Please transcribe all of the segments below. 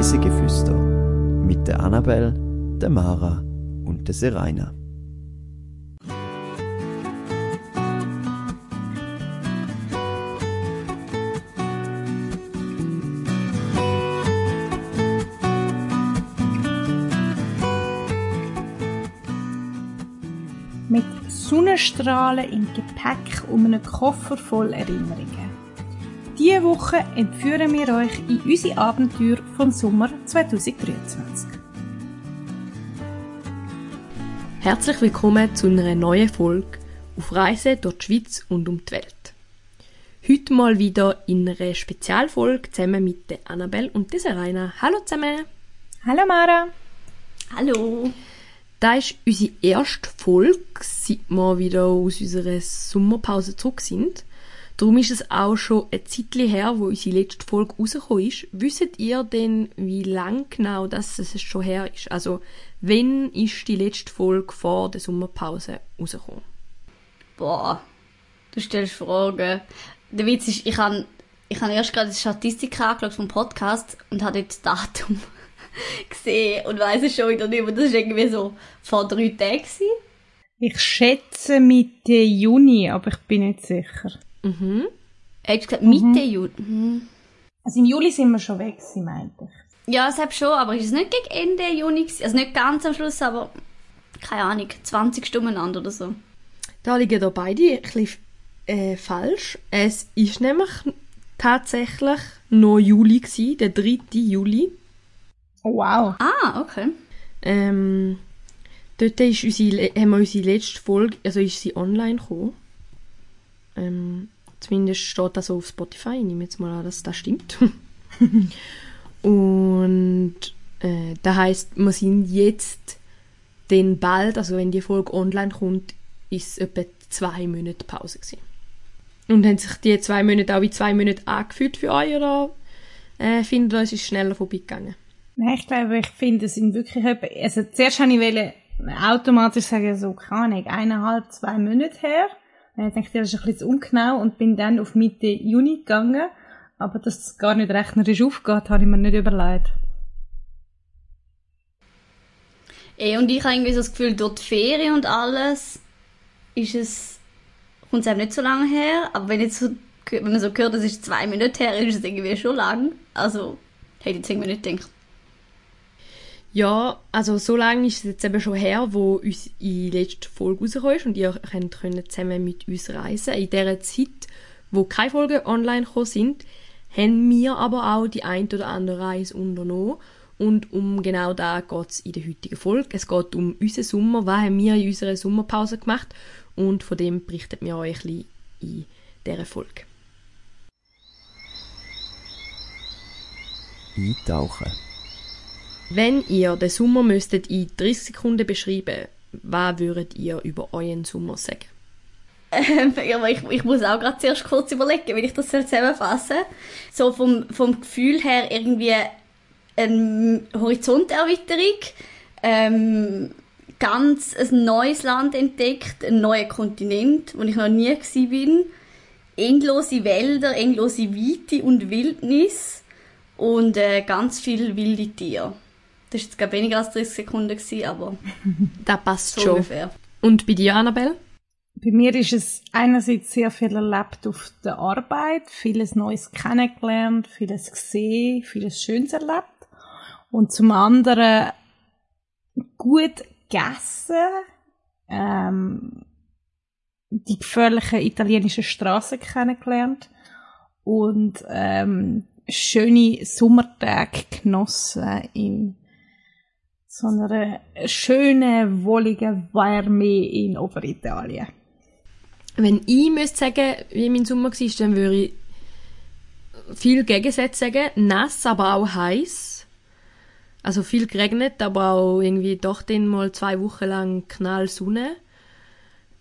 Reisegeflüster mit der Annabel, der Mara und der Seraina. Mit Sonnenstrahlen im Gepäck um einen Koffer voll Erinnerungen. Diese Woche entführen wir euch in unsere Abenteuer vom Sommer 2023. Herzlich willkommen zu einer neuen Folge auf Reise durch die Schweiz und um die Welt. Heute mal wieder in einer Spezialfolge zusammen mit der Annabelle und der Serena. Hallo zusammen! Hallo Mara! Hallo! Das ist unsere erste Folge, seit wir wieder aus unserer Sommerpause zurück sind. Darum ist es auch schon ein Zeitchen her, wo unsere letzte Folge rausgekommen ist. Wisst ihr denn, wie lang genau das es schon her ist? Also, wann ist die letzte Folge vor der Sommerpause rausgekommen? Boah, du stellst Fragen. Der Witz ist, ich habe ich hab erst gerade die Statistik angeschaut vom Podcast und habe dort das Datum gesehen und weiss es schon wieder nicht mehr. Das war irgendwie so vor drei Tagen. Ich schätze Mitte Juni, aber ich bin nicht sicher. Mhm. Hättest du gesagt Mitte Juni? Mhm. Also im Juli sind wir schon weg, sie meinte ich. Ja, es hat schon, aber ist es nicht gegen Ende Juni? Also nicht ganz am Schluss, aber keine Ahnung, 20 Stunden oder so. Da liegen da beide ein bisschen äh, falsch. Es ist nämlich tatsächlich noch Juli gewesen, der 3. Juli. Oh, wow. Ah, okay. Ähm, dort ist unsere, haben wir unsere letzte Folge, also ist sie online gekommen. Ähm, zumindest steht das so auf Spotify. Ich nehme jetzt mal an, dass das stimmt. Und äh, das heißt, wir sind jetzt den bald, also wenn die Folge online kommt, ist etwa zwei Monate Pause gewesen. Und haben sich die zwei Monate auch wie zwei Monate angefühlt für euch oder äh, findet ihr, es ist schneller vorbeigegangen? Nein, ich glaube, ich finde, es sind wirklich, etwa- also zuerst habe ich wollte automatisch sagen, so, keine Ahnung, eineinhalb, zwei Monate her. Und ich dachte, das ist ein bisschen ungenau und bin dann auf Mitte Juni gegangen. Aber dass es gar nicht rechnerisch aufgeht, habe ich mir nicht überlegt. Eh, und ich habe irgendwie so das Gefühl, durch die Ferien und alles ist es, kommt es einem nicht so lange her. Aber wenn, jetzt so, wenn man so hört, es ist zwei Minuten her, ist es irgendwie schon lang. Also, hätte ich jetzt irgendwie nicht gedacht. Ja, also so lange ist es jetzt eben schon her, wo die letzte Folge rausgekommen ist und ihr könnt zusammen mit uns reisen. In dieser Zeit, wo keine Folgen online gekommen sind, haben wir aber auch die ein oder andere Reise unternommen. Und um genau da geht es in der heutigen Folge. Es geht um unseren Sommer, was haben wir in unserer Sommerpause gemacht und von dem berichten wir euch ein in dieser Folge. Eintauchen. Wenn ihr den Sommer müsstet in 30 Sekunden beschreiben, was würdet ihr über euren Sommer sagen? Ähm, ich, ich muss auch gerade zuerst kurz überlegen, wie ich das soll zusammenfassen So vom, vom Gefühl her irgendwie eine Horizonterweiterung, ähm, ganz ein neues Land entdeckt, einen neuen Kontinent, wo ich noch nie bin, endlose Wälder, endlose Weite und Wildnis und äh, ganz viele wilde Tiere. Das war jetzt glaube ich, weniger als 30 Sekunden, gewesen, aber Das passt so schon. ungefähr. Und bei dir, Annabelle? Bei mir ist es einerseits sehr viel erlebt auf der Arbeit, vieles Neues kennengelernt, vieles gesehen, vieles Schönes erlebt. Und zum anderen gut gegessen, ähm, die gefährlichen italienischen Straßen kennengelernt und ähm, schöne Sommertage genossen in so einer schönen, wolligen Wärme in Oberitalien. Wenn ich müsste sagen, wie mein Sommer war, dann würde ich viel Gegensätze sagen. Nass, aber auch heiß. Also viel geregnet, aber auch irgendwie doch dann mal zwei Wochen lang knall Sonne.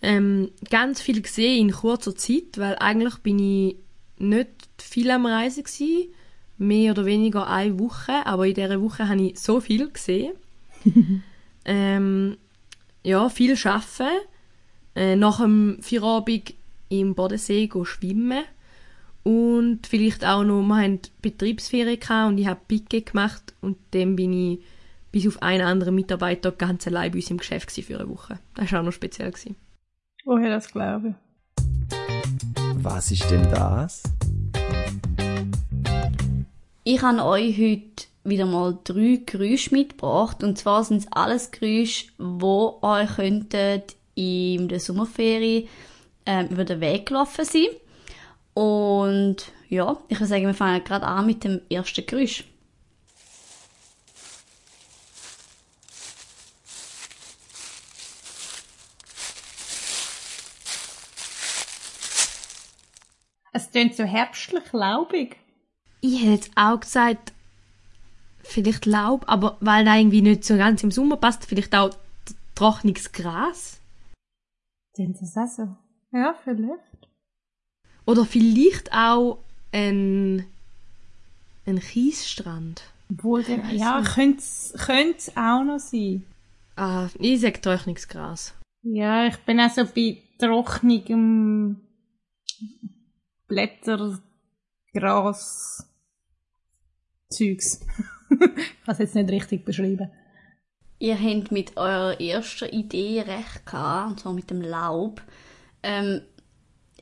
Ähm, ganz viel gesehen in kurzer Zeit, weil eigentlich bin ich nicht viel am Reisen gsi, mehr oder weniger eine Woche, aber in dieser Woche habe ich so viel gesehen. ähm, ja, viel arbeiten, äh, nach dem Feierabend im Bodensee go schwimmen Und vielleicht auch noch, wir hatten Betriebsferien gehabt und ich habe Picke gemacht und dann bin ich bis auf einen anderen Mitarbeiter ganz allein bei uns im Geschäft für eine Woche. Das war auch noch speziell. Gewesen. Woher das glaube Was ist denn das? Ich habe euch heute wieder mal drei Geräusche mitgebracht. Und zwar sind es alles Geräusche, die euch könnten in der Sommerferie ähm, über den Weg gelaufen sein. Und ja, ich würde sagen, wir fangen gerade an mit dem ersten Geräusch. Es klingt so herbstlich laubig. Ich hätte jetzt auch gesagt, vielleicht Laub, aber weil da irgendwie nicht so ganz im Sommer passt, vielleicht auch trockenes Gras. Klingt das auch so? Ja, vielleicht. Oder vielleicht auch ein, ein Kiesstrand. Obwohl, der, ja, könnte es auch noch sein. Ah, ich sag trockenes Gras. Ja, ich bin auch so bei trockenem Blätter, Gras, Zeugs. ich kann es jetzt nicht richtig beschreiben. Ihr habt mit eurer ersten Idee recht gehabt, und zwar mit dem Laub. Ähm,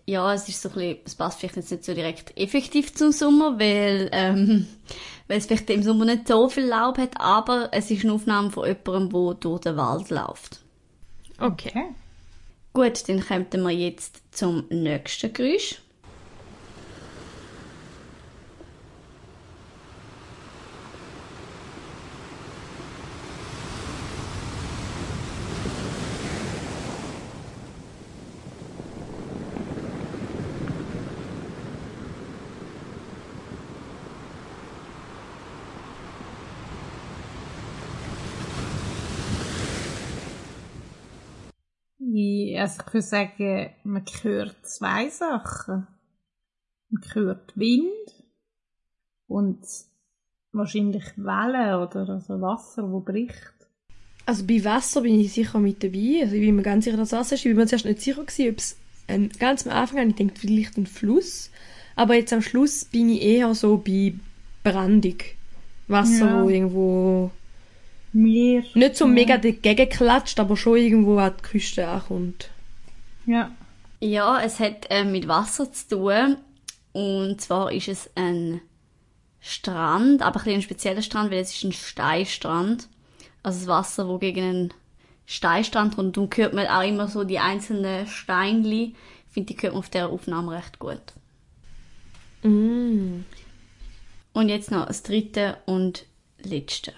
ja, es ist so ein bisschen, es passt vielleicht jetzt nicht so direkt effektiv zum Sommer, weil, ähm, weil es vielleicht im Sommer nicht so viel Laub hat, aber es ist eine Aufnahme von jemandem, der durch den Wald läuft. Okay. Gut, dann kommen wir jetzt zum nächsten Geräusch. Ich, also ich würde sagen, man hört zwei Sachen. Man hört Wind und wahrscheinlich Wellen oder also Wasser, wo bricht. Also bei Wasser bin ich sicher mit dabei. Also ich bin mir ganz sicher, dass es Wasser ist. Ich bin mir zuerst nicht sicher gewesen, ob es ein, ganz am Anfang habe ich gedacht, vielleicht ein Fluss. Aber jetzt am Schluss bin ich eher so bei Brandung. Wasser, Ja. wo irgendwo Meer. nicht so mega dagegen klatscht, aber schon irgendwo an die Küste ankommt. Ja. Ja, es hat äh, mit Wasser zu tun. Und zwar ist es ein Strand, aber ein, bisschen ein spezieller Strand, weil es ist ein Steinstrand. Also das Wasser, wo gegen einen Steinstrand und darum hört man auch immer so die einzelnen Steinli. Ich finde, die hört man auf der Aufnahme recht gut. Mm. Und jetzt noch das dritte und letzte.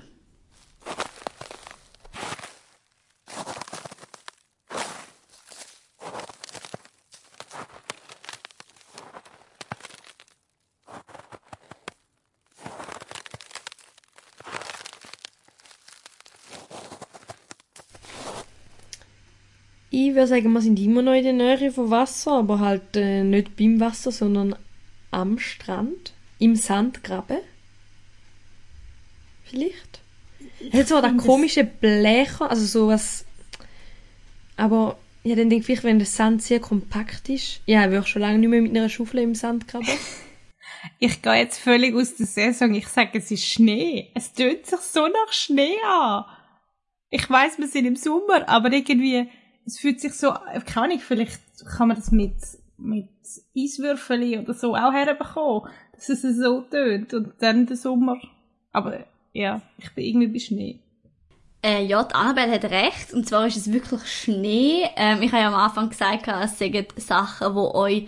Ich würde sagen, wir sind immer noch in der Nähe vom Wasser, aber halt äh, nicht beim Wasser, sondern am Strand, im Sandgraben. Vielleicht? Es hat so ein komische Blecher, also sowas. Aber ja, dann denke ich, wenn der Sand sehr kompakt ist. Ja, ich würde schon lange nicht mehr mit einer Schaufel im Sand graben. Ich gehe jetzt völlig aus der Saison. Ich sage, es ist Schnee. Es tönt sich so nach Schnee an. Ich weiß, wir sind im Sommer, aber irgendwie, es fühlt sich so, keine Ahnung, vielleicht kann man das mit, mit Eiswürfeln oder so auch herbekommen, dass es so tönt und dann der Sommer. Aber ja, ich bin irgendwie bei Schnee. Äh, ja, die Annabelle hat recht. Und zwar ist es wirklich Schnee. Ähm, ich habe ja am Anfang gesagt, es sind Sachen, die euch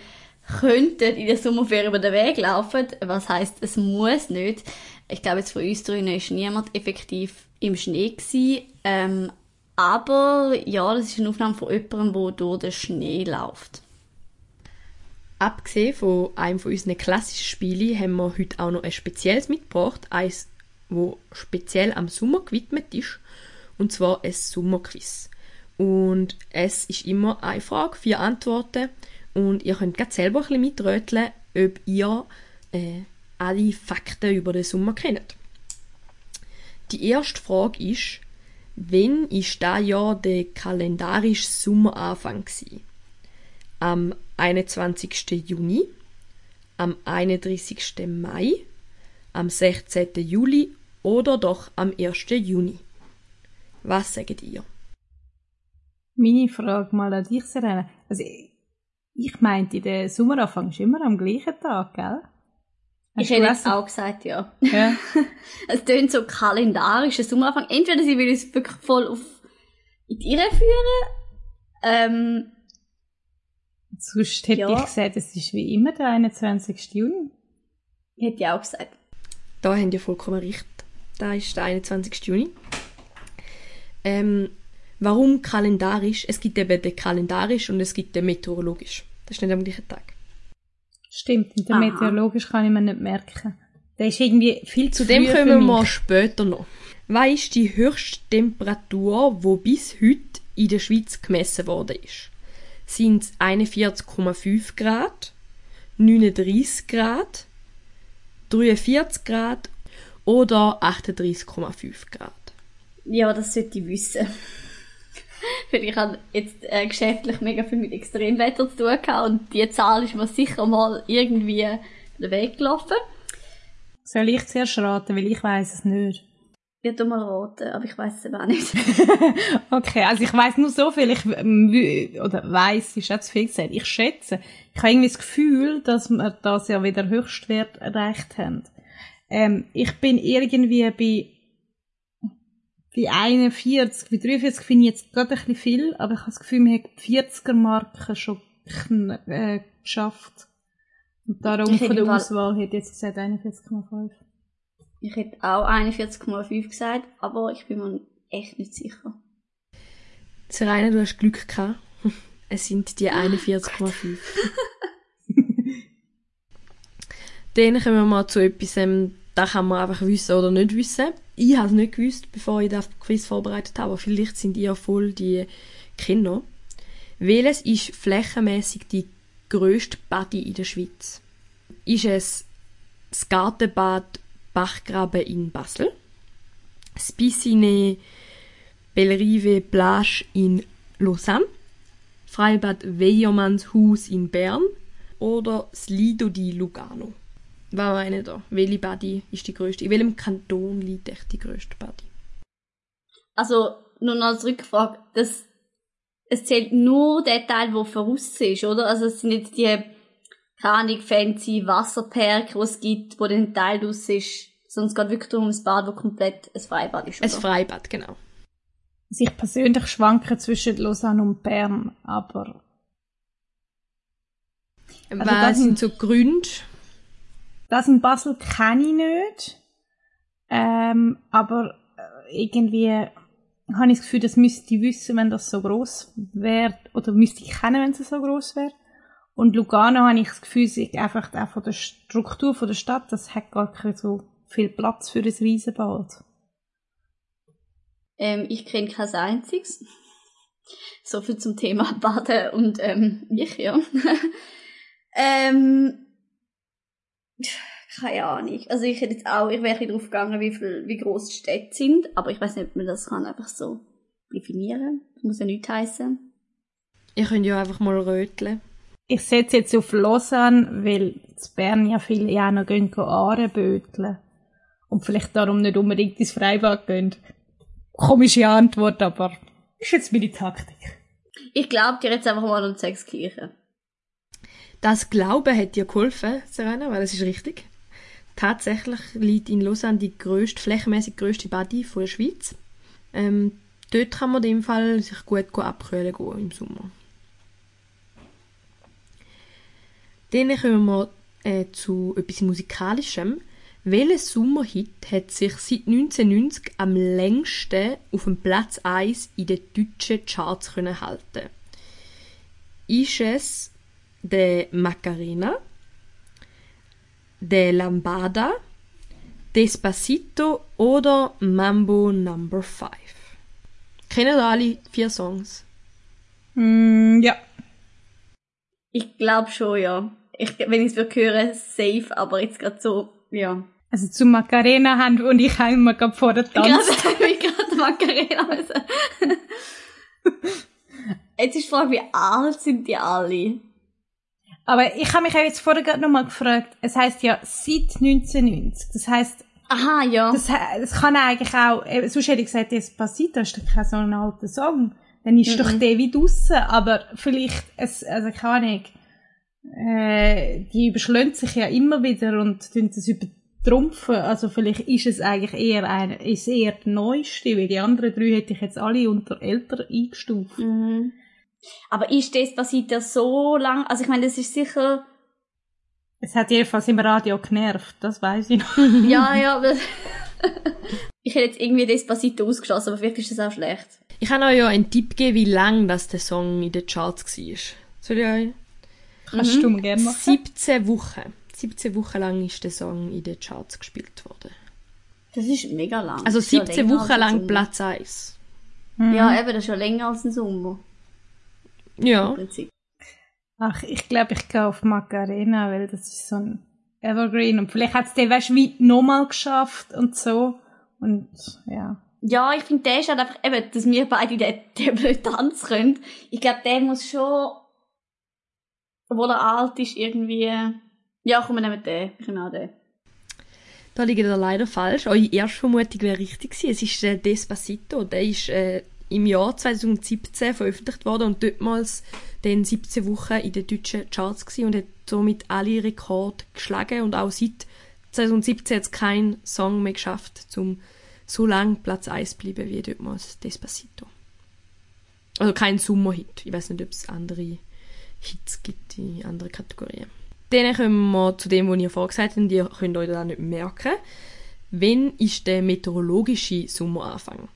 könnten in der Sommerferien über den Weg laufen. Was heißt, es muss nicht. Ich glaube, jetzt von uns drinnen ist niemand effektiv im Schnee gewesen. Ähm, aber ja, das ist eine Aufnahme von jemandem, der durch den Schnee läuft. Abgesehen von einem von unseren klassischen Spielen haben wir heute auch noch ein spezielles mitgebracht, eins, wo speziell am Sommer gewidmet ist, und zwar ein Sommerquiz. Und es ist immer eine Frage, vier Antworten, und ihr könnt gerade selber ein bisschen mitröteln, ob ihr äh, alle Fakten über den Sommer kennt. Die erste Frage ist, wann ist da Jahr der kalendarische Sommeranfang gewesen? am 21. Juni, am 31. Mai, am 16. Juli oder doch am 1. Juni? Was sagt ihr? Meine Frage mal an dich, Serena. Also, ich- ich meinte, der Sommeranfang ist immer am gleichen Tag, gell? Ich Hast du hätte jetzt auch gesagt, ja. Ja. Es tönt so kalendarisch, ein Sommeranfang. Entweder sie will uns wirklich voll auf in die Irre führen, ähm, Sonst hätte Ja. ich gesagt, es ist wie immer der 21. Juni. hätte ich auch gesagt. Da habt ihr vollkommen recht. Da ist der 21. Juni. Ähm, warum kalendarisch? Es gibt eben den kalendarisch und es gibt den meteorologisch. Das ist nicht am gleichen Tag. Stimmt, und den Aha. meteorologisch kann ich mir nicht merken. Der ist irgendwie viel zu Zu dem früh kommen für wir später noch. Was ist die höchste Temperatur, die bis heute in der Schweiz gemessen worden ist? Sind es 41,5 Grad, 39 Grad, 43 Grad oder 38,5 Grad? Ja, das sollte ich wissen. Weil ich habe jetzt äh, geschäftlich mega viel mit Extremwetter zu tun gehabt und die Zahl ist mir sicher mal irgendwie den Weg gelaufen. Soll ich zuerst raten, weil ich weiß es nicht. Ich tu mal raten, aber ich weiß es eben auch nicht. Okay, also ich weiß nur so viel, ich ähm, oder weiß, ist auch zu viel gesagt. Ich schätze, ich habe irgendwie das Gefühl, dass wir das ja wieder Höchstwert erreicht haben. Ähm, ich bin irgendwie bei bei 41, bei 43 finde ich jetzt gerade ein bisschen viel, aber ich habe das Gefühl, wir haben die 40er Marke schon kn- äh, geschafft. Und darum Ich von der Auswahl hätte ich jetzt gesagt 41,5. Ich hätte auch 41,5 gesagt, aber ich bin mir echt nicht sicher. Serena, du hast Glück gehabt. Es sind die 41,5. Dann kommen wir mal zu etwas, ähm, da kann man einfach wissen oder nicht wissen. Ich habe es nicht gewusst, bevor ich das Quiz vorbereitet habe, aber vielleicht sind ihr voll die Kinder. Welches ist flächenmäßig die grösste Badi in der Schweiz? Ist es das Gartenbad Bachgraben in Basel? Das Piscine Bellerive Plage in Lausanne, Freibad Weyermannshaus in Bern oder das Lido di Lugano. Was meine da? Welche Badi ist die grösste? In welchem Kanton liegt echt die grösste Badi? Also, nur noch als Rückfrage, das, es zählt nur der Teil, der voraus ist, oder? Also, es sind nicht die, keine Ahnung, fancy Wasserperke, die es gibt, wo den Teil draus ist, sondern es geht wirklich darum, ein Bad, das komplett ein Freibad ist, Ein oder? Freibad, genau. Also ich persönlich schwanke zwischen Lausanne und Bern, aber Was das sind so Gründe? Das in Basel kenne ich nicht. Ähm, aber äh, irgendwie habe ich das Gefühl, das müsste ich wissen, wenn das so groß wäre. Oder müsste ich kennen, wenn es so groß wäre. Und Lugano habe ich das Gefühl, ist einfach auch von der Struktur der Stadt, das hat gar keinen so viel Platz für ein Riesenbad. Ähm, ich kenne kein einziges. So viel zum Thema Baden und ähm, ich, ja. ähm, keine Ahnung. Also ich hätte jetzt auch, ich wäre darauf gegangen, wie viel, wie groß die Städte sind, aber ich weiß nicht, ob man das kann einfach so definieren. Das muss ja nichts heißen. Ihr könnt ja einfach mal röteln. Ich setze jetzt auf Lausanne, weil in Bern ja viele ja noch gehen Ahrenböteln. Und vielleicht darum nicht unbedingt ins Freibad gehen. Komische Antwort, aber ist jetzt meine Taktik. Ich glaube dir jetzt einfach mal und sag's Kirche. Das Glauben hat dir geholfen, Serena, weil das ist richtig. Tatsächlich liegt in Lausanne die grösste, flächenmäßig grösste von der Schweiz. Ähm, dort kann man dem Fall sich gut abkühlen gehen im Sommer. Dann kommen wir äh, zu etwas Musikalischem. Welcher Sommerhit hat sich seit 1990 am längsten auf dem Platz 1 in den deutschen Charts halten? Ist es der Macarena, der Lambada, Despacito oder Mambo Number 5? Kennen ihr alle vier Songs? Mm, ja. Ich glaube schon, ja. Ich, wenn ich es hören, safe, aber jetzt gerade so, ja. Also zu Macarena haben und ich haben immer gerade vor der Tanz. habe ich gerade Macarena müssen. Jetzt ist die Frage, wie alt sind die alle? Aber ich habe mich auch jetzt vorher gerade nochmal gefragt, es heißt ja seit 1990. Das heißt, Aha, ja. das, das kann eigentlich auch, sonst hätte ich gesagt, Despacito ist doch kein so ein alter Song. Dann ist doch der wie draussen, aber vielleicht, es, also keine Ahnung, äh, die überschlägt sich ja immer wieder und tun das übertrumpfen. Also vielleicht ist es eigentlich eher ein, ist eher der neueste, weil die anderen drei hätte ich jetzt alle unter älter eingestuft. Mhm. Aber ist Despacito so lang? Also ich meine, das ist sicher... Es hat jedenfalls im Radio genervt, das weiß ich noch. ja, ja, aber... ich hätte jetzt irgendwie Despacito ausgeschlossen, aber vielleicht ist das auch schlecht. Ich kann euch ja einen Tipp geben, wie lang das der Song in den Charts war. Soll ich euch? Kannst du mir gerne machen? 17 Wochen. 17 Wochen lang ist der Song in den Charts gespielt worden. Das ist mega lang. Also Das ist ja 17 länger Wochen lang. Platz 1. Ja, eben, das ist ja länger als ein Sommer. Im Ja. Prinzip. Ach, ich glaube, ich gehe auf Macarena, weil das ist so ein Evergreen. Und vielleicht hat es den, weißt du, wie nochmal geschafft und so. Und ja. Ja, ich finde, der ist halt einfach, eben, dass wir beide den, den blöd tanzen können. Ich glaube, der muss schon, obwohl er alt ist, irgendwie, ja, komm, wir nehmen den. Ich nehme auch den. Da liegt ihr leider falsch. Eure erste Vermutung wäre richtig gewesen. Es ist äh, Despacito. Der ist äh, im Jahr 2017 veröffentlicht worden und dortmals dann 17 Wochen in den deutschen Charts gewesen und hat somit alle Rekorde geschlagen und auch seit 2017 hat es kein Song mehr geschafft, um so lang Platz 1 zu bleiben wie dortmals Despacito. Also kein Sommerhit. Ich weiß nicht, ob es andere Hits gibt in anderen Kategorien. Dann kommen wir zu dem, was ihr vorgesagt habt, ihr könnt euch das nicht merken. Wann ist der meteorologische Sommeranfang?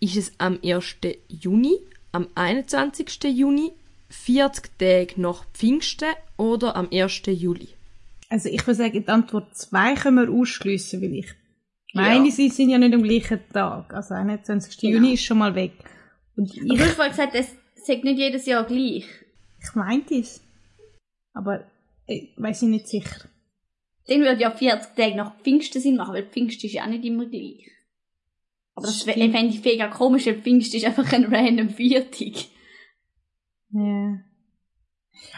Ist es am 1. Juni, am 21. Juni, 40 Tage nach Pfingsten oder am 1. Juli? Also ich würde sagen, die Antwort 2 können wir ausschliessen, weil ich meine, sie sind ja nicht am gleichen Tag. Also 21. Genau. Juni ist schon mal weg. Und Aber ich, hast vorhin gesagt, das sagt nicht jedes Jahr gleich. ich meinte es. Aber ich weiß ich nicht sicher. Dann würde ja 40 Tage nach Pfingsten Sinn machen, weil Pfingsten ist ja auch nicht immer gleich. Aber das fände ich mega komisch, weil Pfingsten ist einfach ein random Viertag. Ja.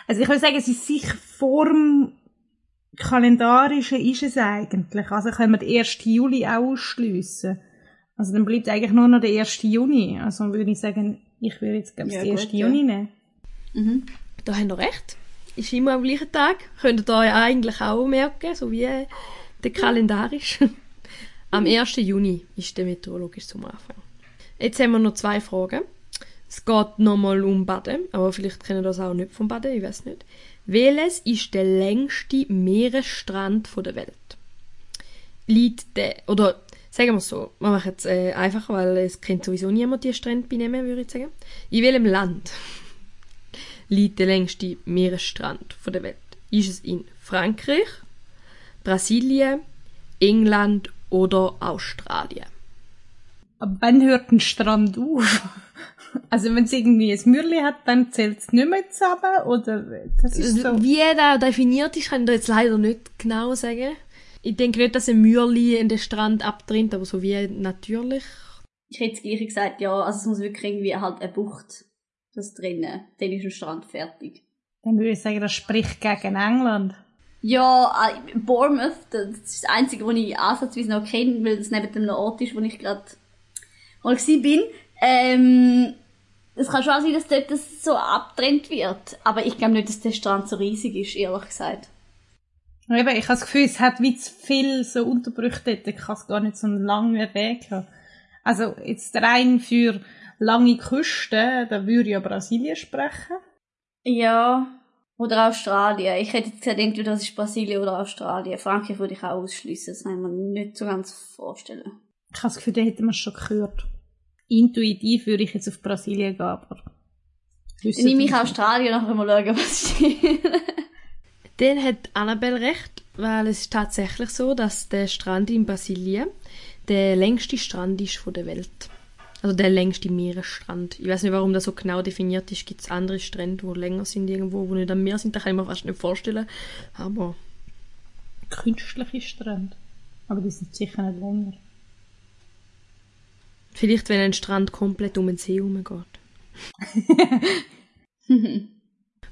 Also ich würde sagen, es ist sicher vorm Kalendarischen ist es eigentlich. Also können wir den 1. Juli auch ausschliessen. Also dann bleibt eigentlich nur noch der 1. Juni. Also würde ich sagen, ich würde jetzt glaube ich Ja, den 1. gut, ja. Juni nehmen. Mhm. Da habt ihr recht. Ist immer am gleichen Tag. Könnt ihr euch eigentlich auch merken, so wie der kalendarisch. Am 1. Juni ist der meteorologische Sommeranfang. Jetzt haben wir noch zwei Fragen. Es geht nochmal um Baden, aber vielleicht kennen das auch nicht vom Baden, ich weiß nicht. Welches ist der längste Meeresstrand der Welt? Liegt der, oder sagen wir es so, wir machen es äh, einfacher, weil es kennt sowieso niemand die Strände benehmen, würde ich sagen. In welchem Land liegt der längste Meeresstrand der Welt? Ist es in Frankreich, Brasilien, England oder Australien? Aber wann hört ein Strand auf? Also wenn es irgendwie ein Mürli hat, dann zählt es nicht mehr zusammen? Oder das ist so... Wie der definiert ist, kann ich dir jetzt leider nicht genau sagen. Ich denke nicht, dass ein Mürli in den Strand abtrennt, aber so wie natürlich. Ich hätte das gleiche gesagt, ja, also es muss wirklich irgendwie halt eine Bucht das drinnen. Dann ist der Strand fertig. Dann würde ich sagen, das spricht gegen England. Ja, äh, Bournemouth, das ist das Einzige, was ich ansatzweise noch kenne, weil das neben dem Ort ist, wo ich gerade mal bin. Ähm, es kann schon sein, dass dort das so abtrennt wird. Aber ich glaube nicht, dass der Strand so riesig ist, ehrlich gesagt. Eben, ich habe das Gefühl, es hat wie zu viel so Unterbrüche dort. Ich kann es gar nicht so einen langen Weg haben. Also jetzt rein für lange Küsten, da würde ich ja Brasilien sprechen. Ja. Oder Australien. Ich hätte jetzt gesagt, entweder das ist Brasilien oder Australien. Frankreich würde ich auch ausschließen. Das kann ich mir nicht so ganz vorstellen. Ich habe das Gefühl, da hätten wir es schon gehört. Intuitiv würde ich jetzt auf Brasilien gehen, aber... Dann nehme ich Australien nachher mal schauen, was steht. Dann hat Annabelle recht, weil es ist tatsächlich so, dass der Strand in Brasilien der längste Strand ist von der Welt. Also der längste Meeresstrand. Ich weiß nicht, warum das so genau definiert ist. Gibt es andere Strände, wo länger sind irgendwo, wo nicht am Meer sind? Da kann ich mir fast nicht vorstellen. Aber... Künstliche Strände. Aber die sind sicher nicht länger. Vielleicht, wenn ein Strand komplett um den See herum geht.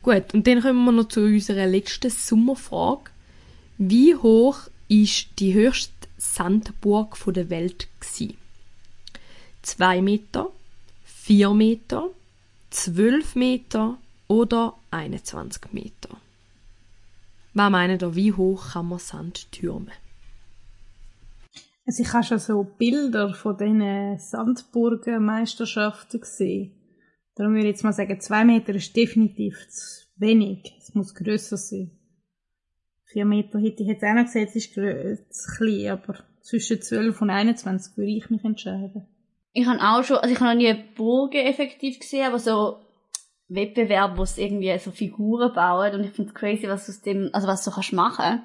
Gut, und dann kommen wir noch zu unserer letzten Sommerfrage. Wie hoch ist die höchste Sandburg der Welt gewesen? 2 Meter, 4 Meter, 12 Meter oder 21 Meter. Was meint ihr, wie hoch kann man Sand türmen? Also ich habe schon so Bilder von diesen Sandburgenmeisterschaften gesehen. Darum würde ich jetzt mal sagen, 2 Meter ist definitiv zu wenig. Es muss grösser sein. Vier Meter hätte ich jetzt auch noch gesehen, es ist zu klein, aber zwischen 12 und 21 würde ich mich entscheiden. Ich habe auch schon, also ich habe noch nie Burgen effektiv gesehen, aber so Wettbewerb, wo es irgendwie so Figuren bauen und ich finde es crazy, was du aus dem, also was du kannst machen.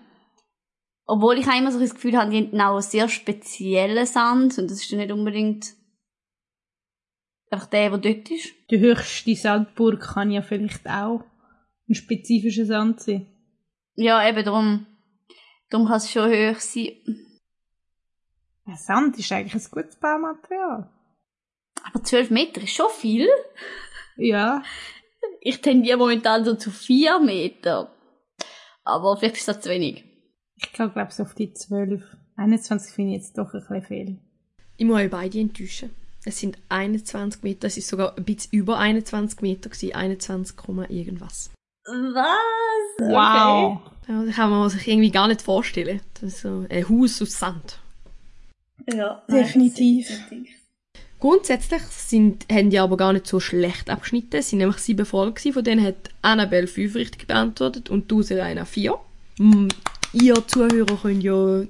Obwohl ich auch immer so das Gefühl habe, die haben auch einen sehr speziellen Sand und das ist dann nicht unbedingt einfach der, der dort ist. Die höchste Sandburg kann ja vielleicht auch ein spezifischer Sand sein. Ja, eben darum, darum kann es schon hoch sein. Sand ist eigentlich ein gutes Baumaterial. Aber 12 Meter ist schon viel. Ja, Ich tendiere momentan so zu 4 Meter. Aber vielleicht ist das zu wenig. ich glaube, glaube so auf die 12. 21 finde ich jetzt doch ein bisschen viel. Ich muss euch beide enttäuschen. Es sind 21 Meter, es ist sogar ein bisschen über 21 Meter gewesen, 21, Komma irgendwas. Was? Wow. Ja, das kann man sich irgendwie gar nicht vorstellen. Das ist so ein Haus aus Sand. Okay. Ja, Definitiv. Grundsätzlich sind, haben die aber gar nicht so schlecht abgeschnitten. Es sind nämlich sieben Fragen gewesen. Von denen hat Annabelle fünf richtig beantwortet und du, Serena, vier. Ihr Zuhörer könnt ja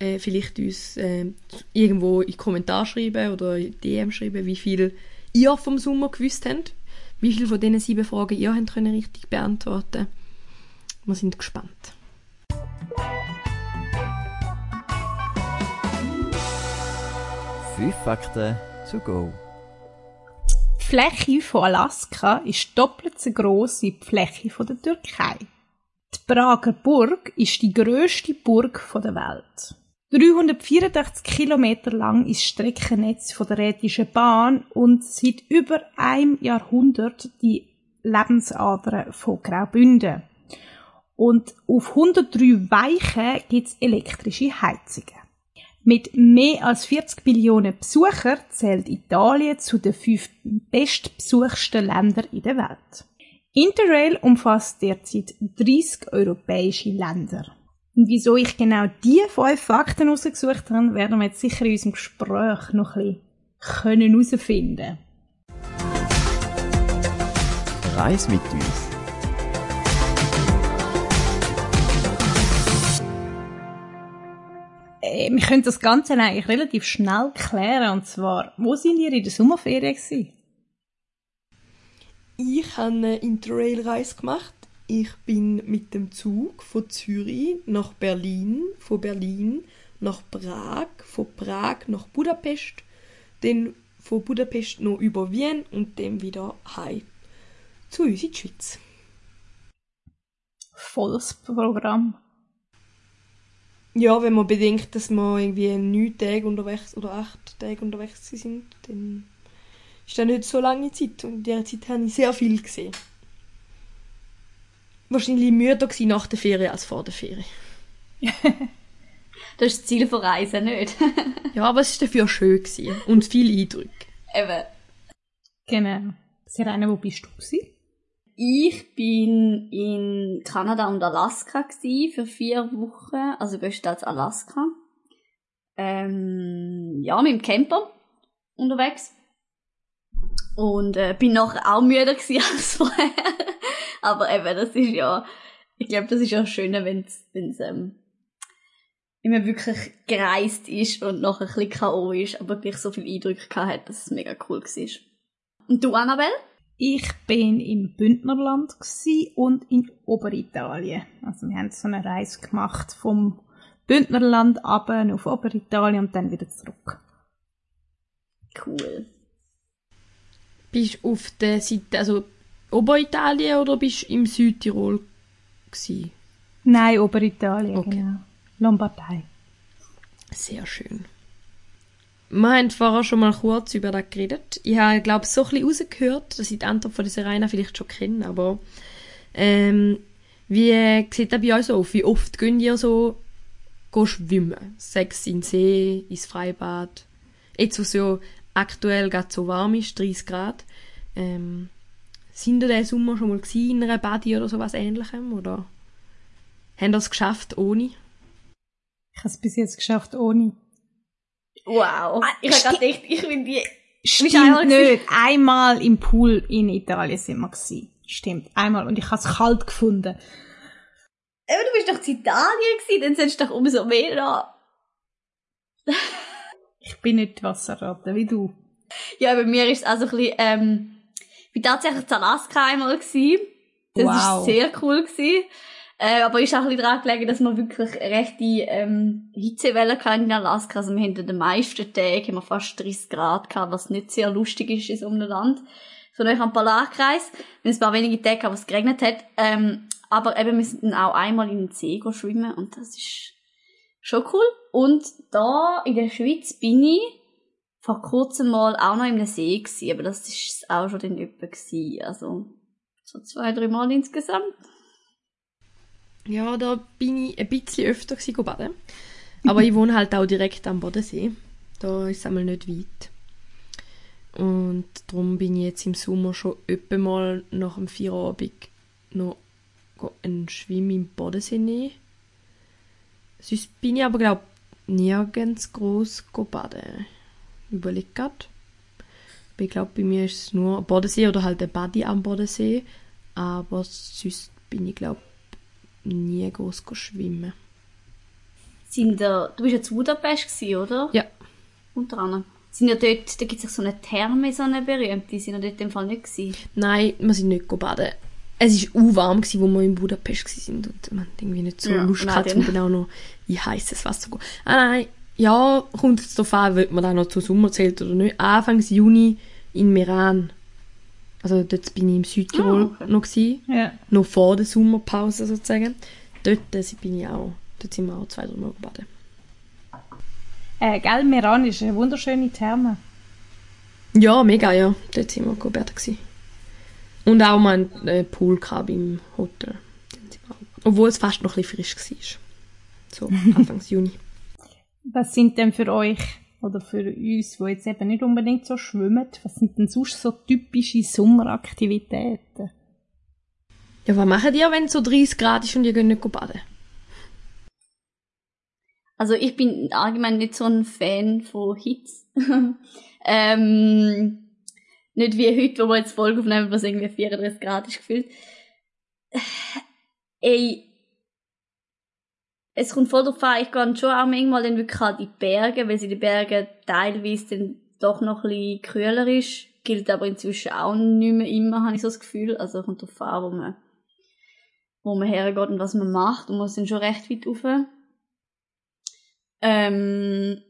äh, vielleicht uns äh, irgendwo in die Kommentare schreiben oder in DM schreiben, wie viel ihr vom Sommer gewusst habt. Wie viele von diesen sieben Fragen ihr habt können richtig beantworten. Wir sind gespannt. Fünf Fakten to go. Die Fläche von Alaska ist doppelt so gross wie die Fläche von der Türkei. Die Prager Burg ist die grösste Burg der Welt. 384 Kilometer lang ist das Streckennetz von der Rätischen Bahn und seit über einem Jahrhundert die Lebensader von Graubünden. Und auf 103 Weichen gibt es elektrische Heizungen. Mit mehr als 40 Millionen Besuchern zählt Italien zu den fünf bestbesuchten Ländern in der Welt. Interrail umfasst derzeit 30 europäische Länder. Und wieso ich genau diese fünf Fakten herausgesucht habe, werden wir jetzt sicher in unserem Gespräch noch ein bisschen können herausfinden. Reis mit uns. Wir können das Ganze eigentlich relativ schnell klären. Und zwar, wo sind ihr in der Sommerferien gewesen? Ich habe eine Interrail-Reise gemacht. Ich bin mit dem Zug von Zürich nach Berlin, von Berlin nach Prag, von Prag nach Budapest, dann von Budapest noch über Wien und dann wieder heim zu uns in die Schweiz. Volles Programm. Ja, wenn man bedenkt, dass wir irgendwie neun Tage unterwegs oder acht Tage unterwegs sind, dann ist das nicht so lange Zeit. Und in dieser Zeit habe ich sehr viel gesehen. Wahrscheinlich müder gewesen nach der Ferien als vor der Ferien. Das ist das Ziel von Reisen, nicht? Ja, aber es war dafür schön gewesen. und viel Eindruck. Eben. Genau. Serena, wo bist du gewesen? Ich bin in Kanada und Alaska für vier Wochen, also größtenteils Alaska. Ähm, ja, mit dem Camper unterwegs. Und äh, bin nachher auch müde gsi als vorher. Aber eben, das ist ja, ich glaube, das ist ja schön, wenn es ähm, man wirklich gereist ist und nachher ein bisschen K.O. ist, aber gleich so viel Eindrücke gehabt hat, dass es mega cool war. Und du, Annabelle? Ich bin im Bündnerland gsi und in Oberitalien. Also wir haben so eine Reise gemacht vom Bündnerland ab auf Oberitalien und dann wieder zurück. Cool. Bist du auf der Seite, also Oberitalien oder bist du im Südtirol gsi? Nein, Oberitalien, Okay. genau. Lombardei. Sehr schön. Wir haben vorher schon mal kurz über das geredet. Ich habe, glaube so ein bisschen rausgehört, dass ich die Antwort von dieser Rainer vielleicht schon kenne, aber Ähm, wie sieht das bei euch so aus? Wie oft gehen ihr so go schwimmen? Sechs in den See, ins Freibad? Jetzt, wo es ja aktuell gerade so warm ist, 30 Grad. Ähm, sind ihr diesen Sommer schon mal in einer Badi oder sowas ähnlichem? Oder haben ihr es geschafft ohne? Ich habe es bis jetzt geschafft ohne. Wow. ich habe gerade gedacht, ich bin die... Stimmt nicht. Einmal im Pool in Italien sind wir gewesen. Stimmt, einmal. Und ich habe es kalt gefunden. Aber du bist doch in Italien gewesen, dann sollst du doch umso mehr da. Ich bin nicht Wasserratte, wie du. Ja, bei mir ist es auch so ein bisschen, ähm, ich bin tatsächlich in Alaska einmal gewesen. Das war Wow. sehr cool gewesen. Äh, aber ist auch ein bisschen daran gelegen, dass wir wirklich rechte, ähm, Hitzewellen hatten in Alaska. Also wir an den meisten Tagen haben wir fast 30 Grad gehabt, was nicht sehr lustig ist in so einem Land. So nah am Polarkreis. Wir haben ein paar wenige Tage, gehabt, wo es geregnet hat. Ähm, aber eben, wir sind dann auch einmal in den See schwimmen und das ist schon cool. Und da in der Schweiz bin ich vor kurzem mal auch noch in einem See gewesen, aber das ist auch schon dann etwa gewesen. Also, so zwei, drei Mal insgesamt. Ja, da bin ich ein bisschen öfter gewesen, baden. Aber ich wohne halt auch direkt am Bodensee. Da ist es einmal nicht weit. Und darum bin ich jetzt im Sommer schon öppe mal nach dem Feierabend noch einen Schwimm im Bodensee nehmen. Sonst bin ich aber, glaube nirgends groß baden. Überleg grad. Ich glaube, bei mir ist es nur Bodensee oder halt der Badi am Bodensee. Aber sonst bin ich, glaube nie groß schwimmen. Sind da, du bist ja zu Budapest gewesen, oder? Ja. Unter anderem. Sind ja dort, da gibt es so eine Therme, so eine berühmte, sind ja dort im Fall nicht gewesen. Nein, wir sind nicht baden. Es war u warm, wo wir in Budapest waren und man hat irgendwie nicht so Ja, Lust gehabt, dann. um genau noch in heißes Wasser zu gehen. Ah nein, ja, kommt jetzt darauf an, ob man da noch zur Sommer zählt oder nicht. Anfangs Juni in Meran. Also dort bin ich im Südtirol Ah, okay. noch gewesen, Ja. noch vor der Sommerpause sozusagen. Dort äh, bin ich auch, dort sind wir auch zwei, drei Mal baden. Äh, gell, Meran ist eine wunderschöne Therme. Ja, mega, ja. Dort sind wir go baden gewesen. Und auch mal einen äh, Pool gehabt im Hotel. Obwohl es fast noch ein bisschen frisch war. So, Anfangs Juni. Was sind denn für euch oder für uns, die jetzt eben nicht unbedingt so schwimmen, was sind denn sonst so typische Sommeraktivitäten? Ja, was machen die, wenn es so 30 Grad ist und ihr geht nicht go baden? Also ich bin allgemein nicht so ein Fan von Hits. ähm, nicht wie heute, wo wir jetzt Folge aufnehmen, was irgendwie 34 Grad ist gefühlt. Ey, es kommt voll drauf an, ich gehe schon auch manchmal dann wirklich an die Berge, weil sie die Berge teilweise dann doch noch ein bisschen kühler ist. Gilt aber inzwischen auch nicht mehr immer, habe ich so das Gefühl. Also kommt drauf an, wo man, wo man hergeht und was man macht. Und man ist dann schon recht weit rauf. Ähm,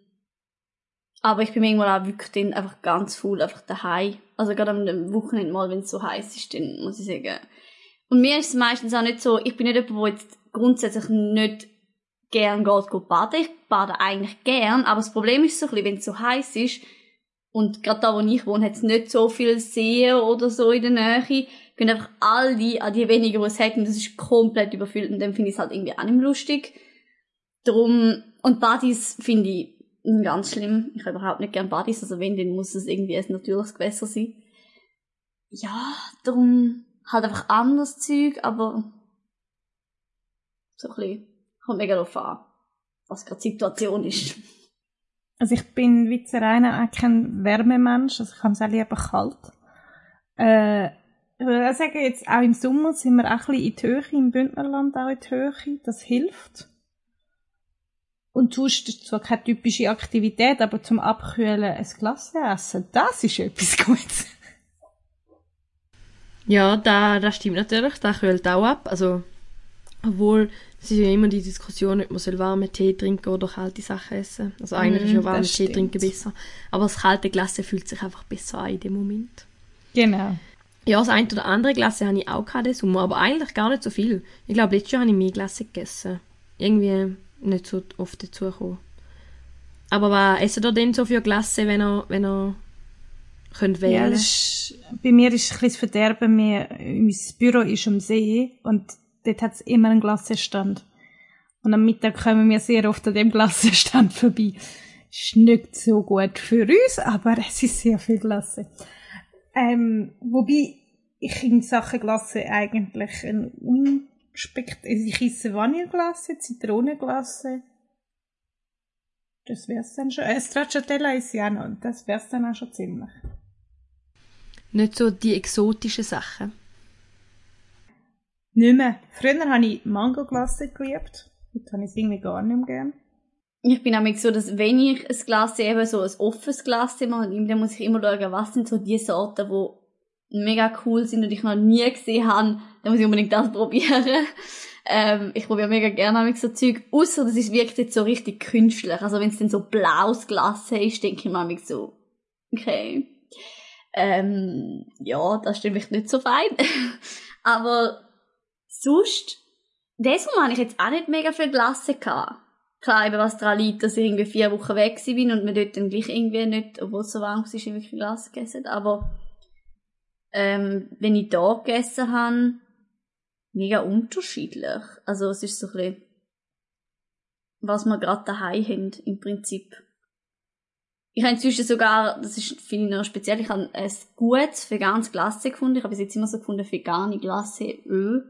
aber ich bin manchmal auch wirklich dann einfach ganz faul, einfach daheim. Also gerade am Wochenende mal, wenn es so heiß ist, dann muss ich sagen. Und mir ist es meistens auch nicht so, ich bin nicht jemand, der jetzt grundsätzlich nicht gern geht, geht baden. Ich bade eigentlich gern, aber das Problem ist so ein bisschen, wenn es so heiß ist, und gerade da, wo ich wohne, hat es nicht so viel Seen oder so in der Nähe, gehen einfach all die, an die wenigen, die es hat, und das ist komplett überfüllt, und dann finde ich es halt irgendwie auch nicht mehr lustig. Drum, und Badis finde ich ganz schlimm. Ich habe überhaupt nicht gern Badis, also wenn, dann muss es irgendwie ein natürliches Gewässer sein. Ja, darum halt einfach anderes Zeug, aber so ein bisschen, kommt mega drauf an, was gerade die Situation ist. Also ich bin wie Zeraina auch kein Wärmemensch, also ich habe es auch lieber kalt. Äh, ich würde sagen, jetzt auch im Sommer sind wir auch ein bisschen in die Höhe, im Bündnerland auch in die Höhe, das hilft. Und sonst ist zwar keine typische Aktivität, aber zum Abkühlen ein Glas essen, das ist etwas Gutes. Ja, da, das stimmt natürlich, das kühlt auch ab. Also, obwohl, es ist ja immer die Diskussion, ob man soll warmen Tee trinken oder kalte Sachen essen. Also eigentlich Mm, ist ja das warme Tee trinken besser. Aber das kalte Glas fühlt sich einfach besser an in dem Moment. Genau. Ja, das eine oder andere Glas habe ich auch gehabt Sommer, aber eigentlich gar nicht so viel. Ich glaube, letztes Jahr habe ich mehr Glas gegessen. Irgendwie nicht so oft dazu gekommen. Aber was essen ihr denn so für Glasse, wenn ihr, wenn ihr können Ja, wählen ist, bei mir ist ein bisschen das Verderben, wir, unser Büro ist am See und dort hat es immer einen Glassestand. Und am Mittag kommen wir sehr oft an dem Glassestand vorbei. Ist nicht so gut für uns, aber es ist sehr viel Glasse. Ähm, wobei ich in Sachen Glasse eigentlich ein unspekt, also ich esse Vanilleglasse, Zitronenglasse. Das wär's dann schon. Äh, Stracciatella ist ja noch, das wär's dann auch schon ziemlich. Nicht so die exotischen Sachen. Nicht mehr. Früher habe ich Mangoglasse geliebt. Heute habe ich es irgendwie gar nicht mehr gern. Ich bin nämlich so, dass wenn ich ein Glas eben so ein offenes Glas mache, dann muss ich immer schauen, was sind so die Sorten, die mega cool sind und ich noch nie gesehen habe, dann muss ich unbedingt das probieren. Ähm, ich probiere mega gerne nämlich so Zeug, außer das ist, wirkt jetzt so richtig künstlich. Also wenn es dann so blaues Glas ist, denke ich mir so, okay. Ähm, ja, das stimmt mich nicht so fein. Aber sonst, Mal habe ich jetzt auch nicht mega viel Glasse gehabt. Klar, eben was daran liegt, dass ich irgendwie vier Wochen weg bin und mir dort dann gleich irgendwie nicht, obwohl es so warm war, wirklich Glas gegessen. Aber ähm, wenn ich da gegessen habe, mega unterschiedlich. Also es ist so ein bisschen, was wir gerade daheim haben, im Prinzip. Ich habe inzwischen sogar, das ist finde ich noch speziell, ich habe ein gutes veganes Glasse gefunden. Ich habe bis jetzt immer so gefunden, vegane Glasse Öl.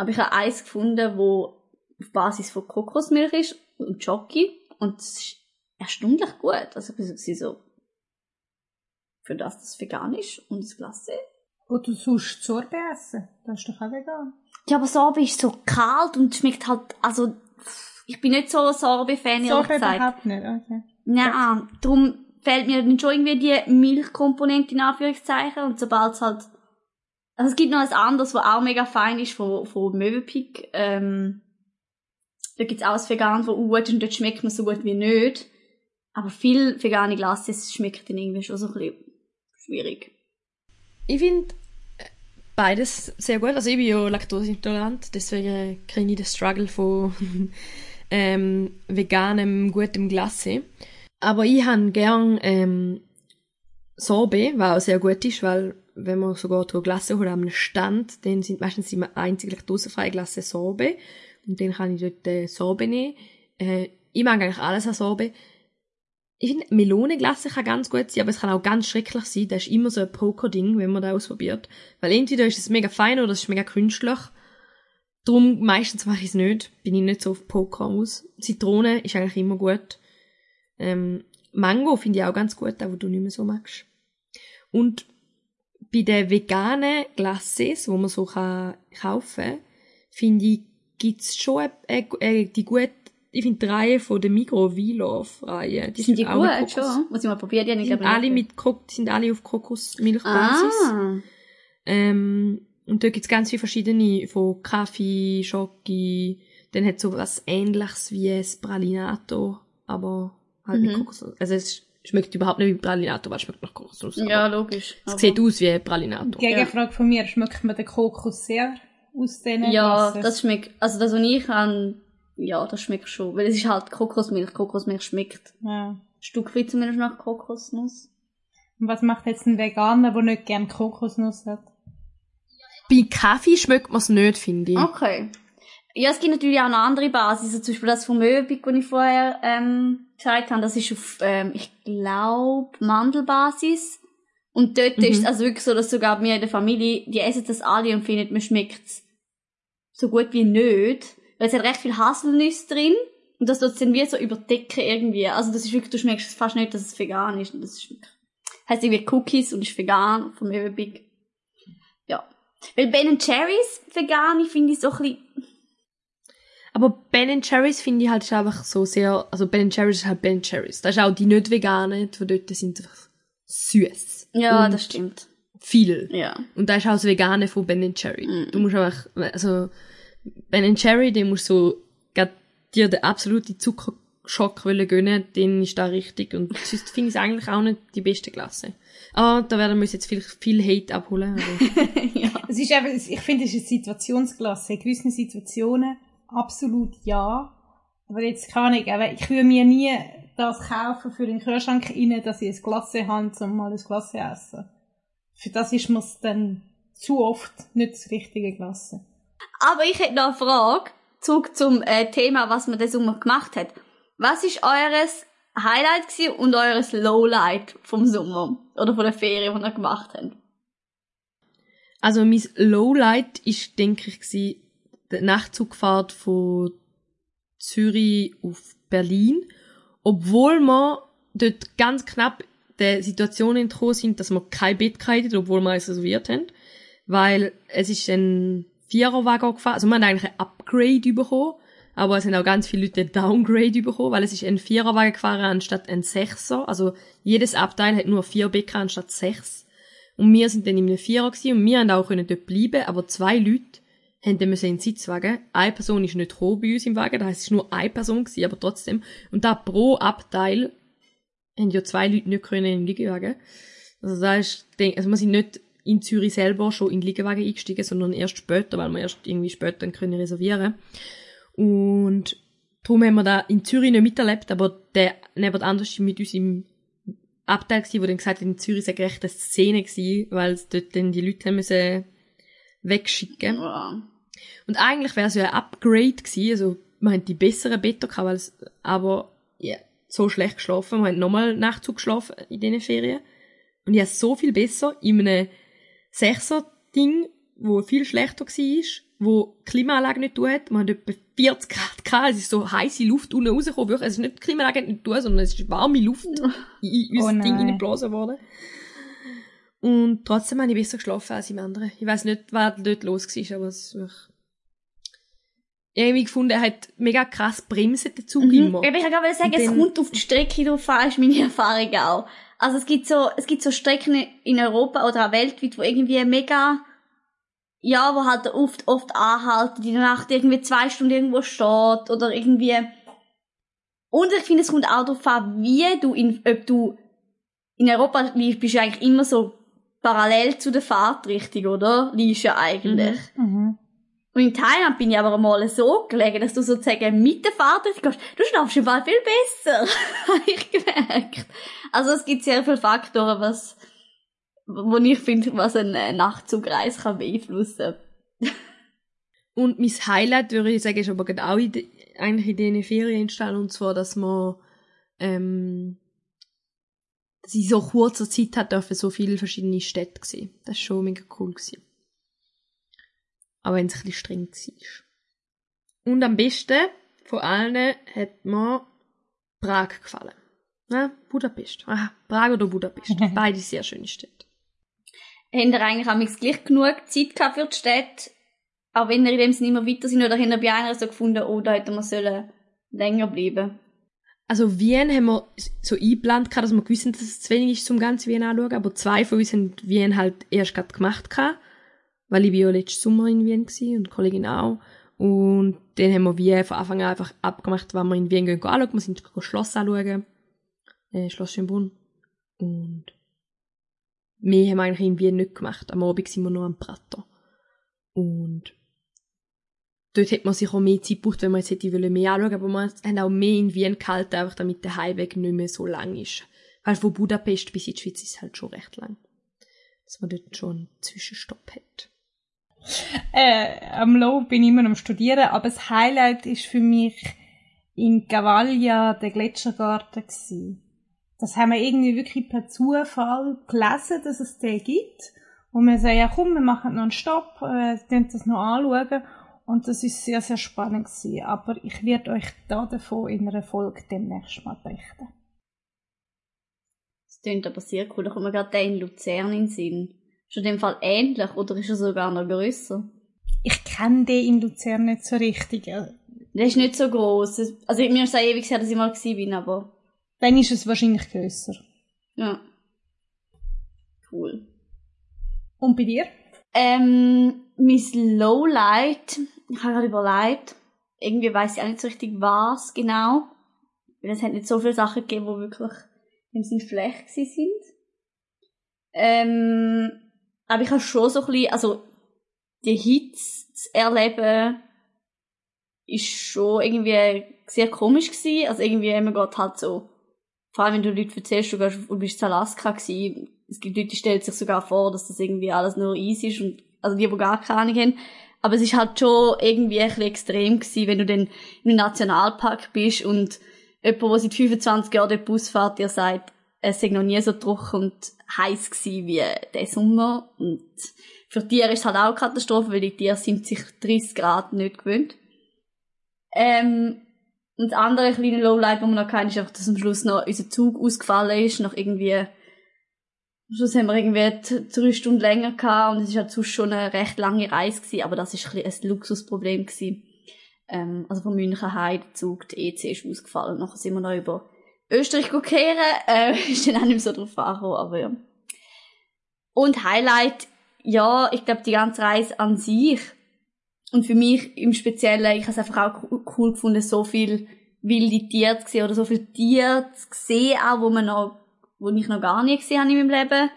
Aber ich habe eins gefunden, wo auf Basis von Kokosmilch ist und Jockey. Und es ist erstaunlich gut. Also ich bin so, für das das vegan ist und das Glasse. Oder du sonst Sorbe essen. Das ist doch auch vegan. Ja, aber Sorbe ist so kalt und schmeckt halt, also, ich bin nicht so ein Sorbe-Fan, ehrlich Sorbe gesagt. überhaupt nicht, okay. Nein, darum fehlt mir dann schon irgendwie die Milchkomponente in Anführungszeichen und sobald es halt, also es gibt noch ein anderes, was auch mega fein ist, von, von Möwenpick, ähm, da gibt's auch vegan, wo gut und dort schmeckt man so gut wie nicht. Aber viel vegane Glasse schmeckt dann irgendwie schon so ein bisschen schwierig. Ich finde beides sehr gut. Also ich bin ja laktoseintolerant, deswegen kenne ich den Struggle von ähm, veganem, gutem Glasse. Aber ich habe gern ähm, Sorbet, was auch sehr gut ist, weil wenn man sogar durch Glasse holt am Stand, dann sind meistens immer einzig laktosefreie Glasse Sorbet. Und dann kann ich dort äh, Sorbet nehmen. Äh, ich mag eigentlich alles an Sorbet. Ich finde, Melonenglasse kann ganz gut sein, aber es kann auch ganz schrecklich sein. Das ist immer so ein Poker-Ding, wenn man das ausprobiert. Weil entweder ist es mega fein oder es ist mega künstlich. Darum meistens mache ich es nicht. Bin ich nicht so auf Poker aus. Zitrone ist eigentlich immer gut. Ähm, Mango finde ich auch ganz gut, auch wo du nicht mehr so magst. Und bei den veganen Glasses, wo man so kann kaufen kann, finde ich, gibt's schon äh, äh, die gute, ich finde die Reihe von der Migros V-Love-Reihe. Die sind die auch mit gut, schon? Muss ich mal probieren, die Die sind alle nicht. mit Kok sind alle auf Kokosmilchbasis. Ah. Ähm, und da gibt's ganz viele verschiedene, von Kaffee, Schoki, dann hat so was ähnliches wie ein Pralinato, aber halt mit Mhm. Kokos. Also es schmeckt überhaupt nicht wie Pralinato, weil es schmeckt nach Kokosnuss. Ja, logisch. Es sieht aus wie ein Pralinato. Gegenfrage von mir, schmeckt mir der Kokos sehr aus diesen Ja, Glasses? das schmeckt, also das, was ich habe, ja, das schmeckt schon. Weil es ist halt Kokosmilch. Kokosmilch schmeckt Ja. ein Stück weit zumindest nach Kokosnuss. Und was macht jetzt ein Veganer, der nicht gern Kokosnuss hat? Bei Kaffee schmeckt man es nicht, finde ich. Okay. Ja, es gibt natürlich auch noch andere Basis. Also zum Beispiel das von Möwenpick, das ich vorher ähm, gesagt habe, das ist auf, ähm, ich glaube, Mandelbasis. Und dort Mhm. ist es also wirklich so, dass sogar wir in der Familie, die essen das alle und finden, man schmeckt so gut wie nicht. Weil es hat recht viel Haselnüsse drin. Und das tut es dann wie so überdecken irgendwie. Also das ist wirklich, du schmeckst fast nicht, dass es vegan ist. Und das ist wirklich, heisst irgendwie Cookies und ist vegan vom Möwenpick. Ja. Weil Ben Cherries vegan, ich finde ich so ein bisschen, Aber Ben Cherries finde ich halt ist einfach so sehr, also Ben Cherries ist halt Ben Cherries. Das ist auch die nicht veganen, die dort sind einfach süß. ja, Und das stimmt. Viel. Ja. Und da ist auch das Vegane von Ben Cherry. Mhm. Du musst einfach, also, Ben Cherry, den musst du grad dir den absoluten Zuckerschock wollen gönnen, den ist da richtig. Und sonst finde ich es eigentlich auch nicht die beste Klasse. Aber da werden wir uns jetzt viel, viel Hate abholen. Aber ja. Es ist einfach, ich finde, es ist eine Situationsklasse. In gewissen Situationen absolut ja. Aber jetzt kann ich, aber ich würde mir nie das kaufen für den Kühlschrank rein, dass ich ein Glasse habe, um mal ein Glasse essen. Für das ist mir's dann zu oft nicht das richtige Glasse. Aber ich hätte noch eine Frage. Zurück zum äh, Thema, was man diesen Sommer gemacht hat. Was ist eures Highlight gewesen und eures Lowlight vom Sommer? Oder von der Ferien, die ihr gemacht habt? Also mein Lowlight ist, denke ich, gewesen, die Nachtzugfahrt von Zürich auf Berlin. Obwohl wir dort ganz knapp der Situation entkommen sind, dass wir kein Bett hatten, obwohl wir es reserviert haben. Weil es ist ein Viererwagen gefahren. Also wir haben eigentlich ein Upgrade bekommen. Aber es sind auch ganz viele Leute ein Downgrade bekommen, weil es ist ein Viererwagen gefahren anstatt ein Sechser. Also jedes Abteil hat nur vier Becken anstatt sechs. Und wir sind dann in einem Vierer gewesen und wir haben auch dort bleiben, aber zwei Leute haben dann müssen in den Sitzwagen. Eine Person ist nicht gekommen bei uns im Wagen, das heisst, es war nur eine Person gewesen, aber trotzdem. Und da pro Abteil haben ja zwei Leute nicht können in den Liegewagen. Also da ist, also wir sind nicht in Zürich selber schon in den Liegewagen eingestiegen, sondern erst später, weil wir erst irgendwie später dann können reservieren. Und darum haben wir da in Zürich nicht miterlebt, aber der nebenan anders mit uns im Abteil gewesen, wo dann gesagt hat, in Zürich sei recht eine Szene gewesen, weil dort dann die Leute haben müssen wegschicken. Ja. Und eigentlich wäre es ja ein Upgrade gewesen, also wir haben die besseren Betten gehabt, weil es, aber ja, so schlecht geschlafen, wir haben nochmal Nachtzug geschlafen in diesen Ferien. Und ich habe so viel besser in einem Sechser-Ding, wo viel schlechter war, wo die Klimaanlage nicht tun hat. Man hat etwa 40 Grad gehabt, es ist so heiße Luft unten rausgekommen, wirklich. Es ist nicht die Klimaanlage nicht tun, sondern es ist warme Luft in, in Oh unser Ding hineingeblasen worden. Und trotzdem habe ich besser geschlafen als im anderen. Ich weiß nicht, was dort los war, aber es habe irgendwie gefunden, er hat mega krass bremsen, der Zug immer. Mhm. Aber ich kann gerade sagen, es kommt auf die Strecke drauf an, ist meine Erfahrung auch. Also es gibt so, es gibt so Strecken in Europa oder auch weltweit, wo irgendwie mega, ja, wo halt oft, oft anhalten, die Nacht irgendwie zwei Stunden irgendwo steht oder irgendwie. Und ich finde, es kommt auch darauf an, wie du in, ob du in Europa liegst, bist du eigentlich immer so parallel zu der Fahrtrichtung, oder? Liegst ja eigentlich. Mhm. Und in Thailand bin ich aber mal so gelegen, dass du sozusagen mit der Fahrtrichtung gehst. Du schlafst im Fall viel besser, habe ich gemerkt. Also es gibt sehr viele Faktoren, was, wo ich finde, was eine Nachtzugreise kann beeinflussen. Und mein Highlight, würde ich sagen, ist aber gerade auch in eigentlich in diesen Ferien entstanden, und zwar, dass man, ähm, ich so kurzer Zeit hat dürfen so viele verschiedene Städte sehen. Das ist schon mega cool gewesen. Aber wenn es ein bisschen streng war. Und am besten von allen hat mir Prag gefallen. Ja, Budapest. Aha, Prag oder Budapest. Beide sehr schöne Städte. Habt ihr eigentlich am gleich genug Zeit gehabt für die Städte? Auch wenn ihr in dem Sinne immer weiter sind, oder habt ihr bei einer so gefunden, oh, da hätten wir sollen länger bleiben? Also Wien haben wir so eingeplant, dass wir gewusst haben, dass es zu wenig ist, zum ganz Wien anschauen, aber zwei von uns haben Wien halt erst gerade gemacht, gehabt, weil ich bin ja letzten Sommer in Wien war und die Kollegin auch. Und dann haben wir Wien von Anfang an einfach abgemacht, wann wir in Wien gehen anschauen. Wir sind das Schloss anschauen, äh, Schloss Schönbrunn. Und mehr haben wir eigentlich in Wien nicht gemacht. Am Abend sind wir noch am Prater. Und dort hätte man sich auch mehr Zeit gebraucht, wenn man jetzt hätte wollen, mehr anschauen aber wir haben auch mehr in Wien gehalten, einfach damit der Heimweg nicht mehr so lang ist. Weil von Budapest bis in die Schweiz ist es halt schon recht lang. Dass man dort schon einen Zwischenstopp hat. Äh, am Low bin ich immer am Studieren, aber das Highlight ist für mich in Gavalia der Gletschergarten gewesen. Das haben wir irgendwie wirklich per Zufall gelesen, dass es den gibt. Und wir sagen, ja komm, wir machen noch einen Stopp, äh, könnt das noch anschauen. Und das ist sehr, sehr spannend gewesen. Aber ich werde euch da davon in einer Folge demnächst mal berichten. Das klingt aber sehr cool. Da kommt mir gerade der in Luzern in den Sinn. Ist er in dem Fall ähnlich oder ist er sogar noch grösser? Ich kenne den in Luzern nicht so richtig. Der ist nicht so gross. Also mir ist es ewig her, dass ich mal bin, aber Dann ist es wahrscheinlich grösser. ja. Cool. Und bei dir? Ähm, mein Lowlight, ich habe gerade überlegt, irgendwie weiß ich auch nicht so richtig was genau. Weil es hat nicht so viele Sachen gegeben, die wirklich im Sinn schlecht gewesen sind. Ähm, aber ich habe schon so ein bisschen, also die Hits zu erleben, ist schon irgendwie sehr komisch gewesen. Also irgendwie, man geht halt so vor allem wenn du Leute erzählst, du gehst, du bist in Alaska gewesen, es gibt Leute, die stellen sich sogar vor, dass das irgendwie alles nur easy ist und, also die, die gar keine Ahnung haben. Aber es ist halt schon irgendwie ein bisschen extrem gewesen, wenn du dann im Nationalpark bist und jemand, der seit 25 Jahren den Bus fährt, dir sagt, es sei noch nie so trocken und heiß gewesen wie der Sommer. Und für Tiere ist es halt auch eine Katastrophe, weil die Tiere sind sich 30 Grad nicht gewöhnt. Ähm, und das andere kleine Lowlight, das wir noch hatten, ist einfach, dass am Schluss noch unser Zug ausgefallen ist, nach irgendwie, Schluss haben wir irgendwie drei Stunden länger gehabt und es ist halt sonst schon eine recht lange Reise gewesen, aber das ist ein, ein Luxusproblem gewesen. Ähm, also von München heim, der Zug, der EC ist ausgefallen, nachher sind wir noch über Österreich kehren, äh, ist dann auch nicht mehr so drauf angekommen, aber ja. Und Highlight, ja, ich glaube, die ganze Reise an sich, und für mich im Speziellen, ich habe es einfach auch cool gefunden, so viel wilde Tiere zu sehen oder so viele Tiere zu sehen, auch wo man noch, wo ich noch gar nie gesehen habe in meinem Leben.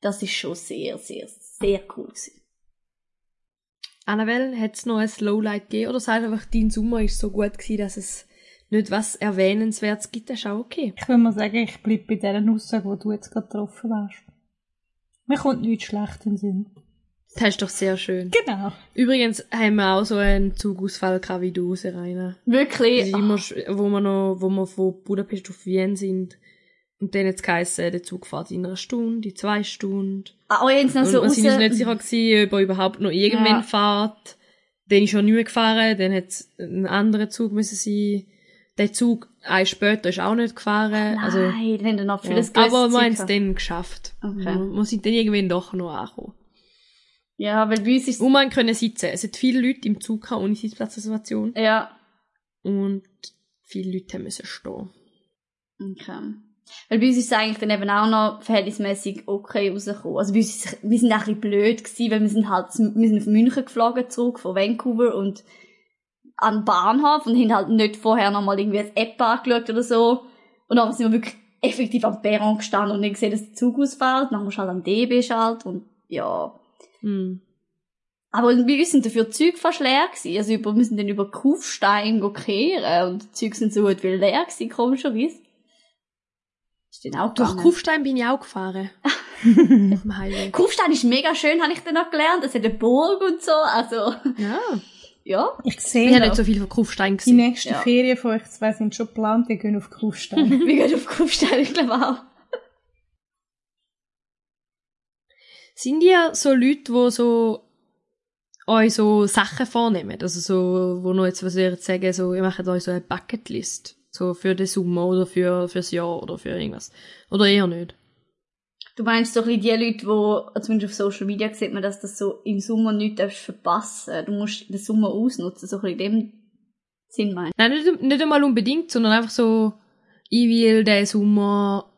Das ist schon sehr, sehr, sehr cool gewesen. Annabelle, hat es noch ein Lowlight gegeben oder sagst einfach, dein Sommer ist so gut gewesen, dass es nicht was Erwähnenswertes gibt? Das ist auch okay. Ich würde mal sagen, ich bleibe bei dieser Aussage, die du jetzt gerade getroffen hast. Mir kommt nichts schlecht in den Sinn. Das ist doch sehr schön. Genau. Übrigens haben wir auch so einen Zugausfall gehabt wie du, Serena. Wirklich? Also immer, wo wir noch, wo wir von Budapest auf Wien sind. Und dann hat es geheißen, der Zug fährt in einer Stunde, in zwei Stunden. Ah, oh, jetzt noch Und so wir sind uns raus- nicht sicher gewesen, ob er überhaupt noch irgendwann Ja. fährt. Dann ist er nicht mehr gefahren, dann hat ein anderer Zug müssen sein. Der Zug, ein später, ist auch nicht gefahren. Also, Nein, dann haben wir noch ja. vieles Aber wir haben es dann geschafft. Okay. Wir, wir sind dann irgendwann doch noch angekommen. Ja, weil bei uns ist Und man können sitzen. Es hat viele Leute im Zug gehabt, ohne Sitzplatzreservation. ja, Und viele Leute haben müssen stehen. okay. Weil bei uns ist es eigentlich dann eben auch noch verhältnismäßig okay rausgekommen. Also bei uns ist, wir sind auch ein bisschen blöd gewesen, weil wir sind halt, wir sind auf München geflogen zurück, von Vancouver und an den Bahnhof und haben halt nicht vorher nochmal irgendwie eine App angeschaut oder so. Und dann sind wir wirklich effektiv am Perron gestanden und nicht gesehen, dass der Zug ausfällt. Dann musst du halt am DB schalten und ja. Hm. Aber bei uns sind dafür Züge fast leer gewesen. Also über, wir sind dann über Kufstein kehren und die Züge sind so gut wie leer gewesen, komischerweise. Dann auch Durch. Kufstein bin ich auch gefahren. Auf dem Highway. Kufstein ist mega schön, habe ich dann noch gelernt. Es hat eine Burg und so, also, Ja. ja. Ich Ich sehe habe noch, nicht so viel von Kufstein die gesehen. nächsten Ja. Ferien von euch zwei sind schon geplant, die gehen auf Kufstein. Wir gehen auf Kufstein, ich glaube auch. Sind ihr so Leute, die so euch so Sachen vornehmen? Also so, wo noch jetzt, was ihr jetzt sagen, so, ihr macht euch so eine Bucketlist. So für den Sommer oder für, fürs Jahr oder für irgendwas. Oder eher nicht. Du meinst so ein bisschen die Leute, die, zumindest auf Social Media sieht man, dass das so im Sommer nichts verpassen. Du musst den Sommer ausnutzen, so ein bisschen in dem Sinn meinst Nein, nicht, nicht einmal unbedingt, sondern einfach so, ich will den Sommer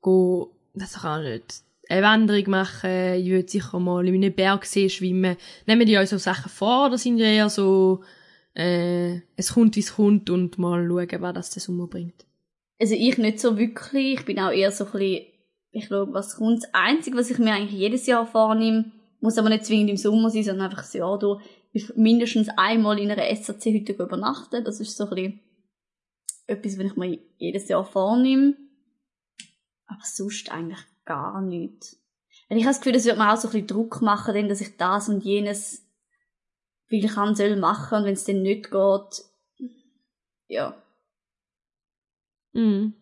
go, das kann ich nicht, eine Wanderung machen, ich will sicher mal in einem Bergsee schwimmen. Nehmen die euch so Sachen vor oder sind die eher so, äh, es kommt wie es kommt und mal schauen, was das der Sommer bringt? Also ich nicht so wirklich. Ich bin auch eher so ein bisschen, ich glaube, was kommt. Das Einzige, was ich mir eigentlich jedes Jahr vornehme, muss aber nicht zwingend im Sommer sein, sondern einfach das Jahr durch, ist mindestens einmal in einer SAC-Hütte übernachten. Das ist so ein bisschen etwas, was ich mir jedes Jahr vornehme. Aber sonst eigentlich gar nichts. Und ich habe das Gefühl, das wird mir auch so ein bisschen Druck machen, denn, dass ich das und jenes viel kann, soll machen und wenn es dann nicht geht, ja. Mhm.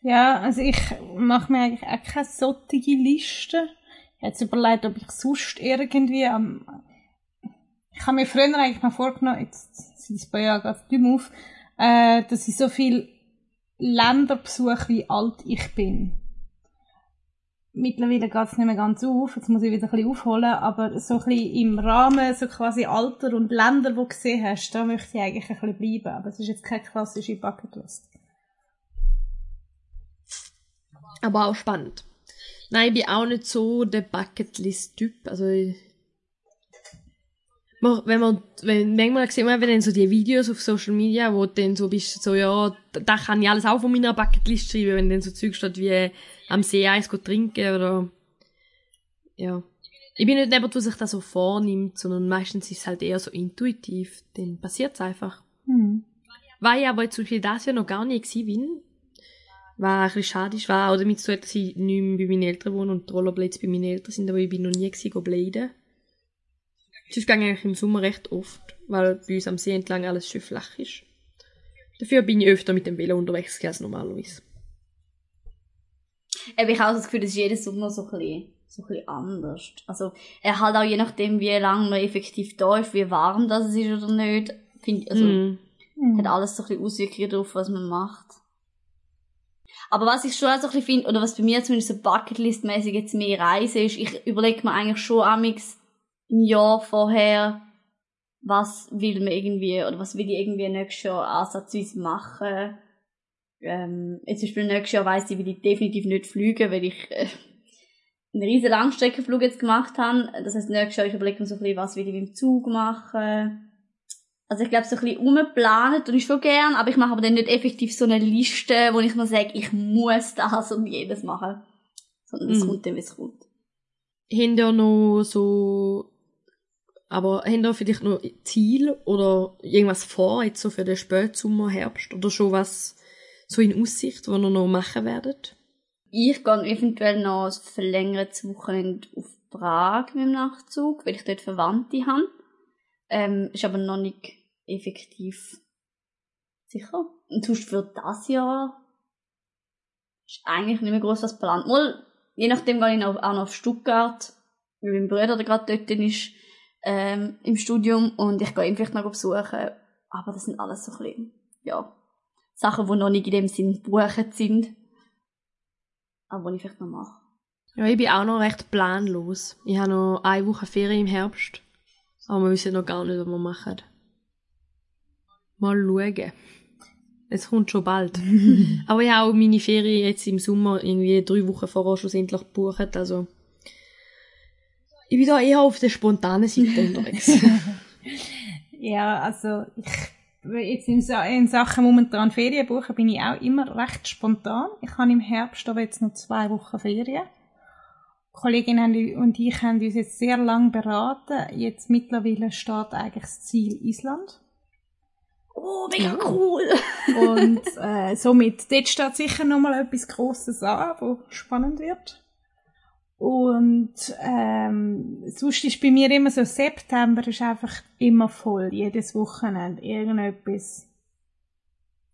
Ja, also ich mache mir eigentlich auch keine solche Liste. Ich habe jetzt überlegt, ob ich sonst irgendwie am... Ich habe mir früher eigentlich mal vorgenommen, jetzt sind es ein paar Jahre gerade nicht mehr auf, äh, dass ich so viel Länder besuche, wie alt ich bin. Mittlerweile geht es nicht mehr ganz auf, jetzt muss ich wieder ein bisschen aufholen, aber so ein bisschen im Rahmen, so quasi Alter und Länder, die du gesehen hast, da möchte ich eigentlich ein bisschen bleiben. Aber es ist jetzt keine klassische Bucketlist. Aber auch spannend. Nein, ich bin auch nicht so der Bucketlist-Typ. Also, ich, Man- wenn man, wenn, manchmal sieht man, wenn dann so die Videos auf Social Media, wo dann so bist, so, ja, da, kann ich alles auch von meiner Bucketlist schreiben, wenn dann so Zeug steht wie am See eins trinken oder, ja. Ich bin nicht jemand, der sich das so vornimmt, sondern meistens ist es halt eher so intuitiv. Dann passiert es einfach. Hm. Weil ich aber jetzt zum Beispiel das Jahr noch gar nicht gewesen bin, Was ein bisschen schade ist, was auch damit zu tun, dass ich nicht mehr bei meinen Eltern wohne und die Rollerblades bei meinen Eltern sind, aber ich bin noch nie gewesen, go bladen. Sonst gehe ich eigentlich im Sommer recht oft, weil bei uns am See entlang alles schön flach ist. Dafür bin ich öfter mit dem Velo unterwegs als normalerweise. Ich habe auch das Gefühl, das ist jedes Sommer so ein bisschen, so ein bisschen anders. Also, er halt auch je nachdem, wie lange man effektiv da ist, wie warm das ist oder nicht, finde ich, also, Mm. hat alles so ein bisschen Auswirkungen darauf, was man macht. Aber was ich schon auch so ein bisschen finde, oder was bei mir zumindest so Bucketlist-mäßig jetzt mehr Reise ist, ich überlege mir eigentlich schon amix im Jahr vorher, was will man irgendwie, oder was will ich irgendwie nächstes Jahr ansatzweise machen. Ähm, jetzt zum Beispiel nächstes Jahr weiss ich, will ich definitiv nicht fliegen, weil ich äh, einen riesen Langstreckenflug jetzt gemacht habe. Das heißt, nächstes Jahr ich überlege mir so ein bisschen, was will ich mit dem Zug machen. Also ich glaube, so ein bisschen umplanen und ich schon gern, aber ich mache aber dann nicht effektiv so eine Liste, wo ich mir sage, ich muss das und jedes machen. Sondern es Mhm. kommt dann, wie es kommt. Ihr noch so, aber habt ihr vielleicht noch Ziel oder irgendwas vor, jetzt so für den Spätsommer, Herbst oder schon was so in Aussicht, was ihr noch machen werdet? Ich gehe eventuell noch ein verlängertes Wochenende auf Prag mit dem Nachtzug, weil ich dort Verwandte habe. Ähm, ist aber noch nicht effektiv sicher. Und sonst für das Jahr ist eigentlich nicht mehr groß was geplant. Mal, je nachdem gehe ich auch noch auf Stuttgart, weil mein Bruder der gerade dort ist, ähm, im Studium und ich gehe ihn vielleicht noch besuchen. Aber das sind alles so ein bisschen, ja, Sachen, die noch nicht in dem Sinn gebucht sind. Aber die ich vielleicht noch mache. Ja, ich bin auch noch recht planlos. Ich habe noch eine Woche Ferien im Herbst. Aber wir wissen noch gar nicht, was wir machen. Mal schauen. Es kommt schon bald. aber ich habe auch meine Ferien jetzt im Sommer irgendwie drei Wochen vorher schlussendlich gebucht. Also, ich bin da eher auf der spontanen Seite unterwegs. Ja, also ich jetzt in, in Sachen momentan Ferien buchen bin ich auch immer recht spontan. Ich habe im Herbst aber jetzt noch zwei Wochen Ferien. Die Kollegin und ich haben uns jetzt sehr lang beraten. Jetzt mittlerweile steht eigentlich das Ziel Island. Oh, mega cool! Und äh, somit, dort steht sicher nochmal etwas Grosses an, wo spannend wird. Und ähm, sonst ist bei mir immer so, September ist einfach immer voll, jedes Wochenende, irgendetwas.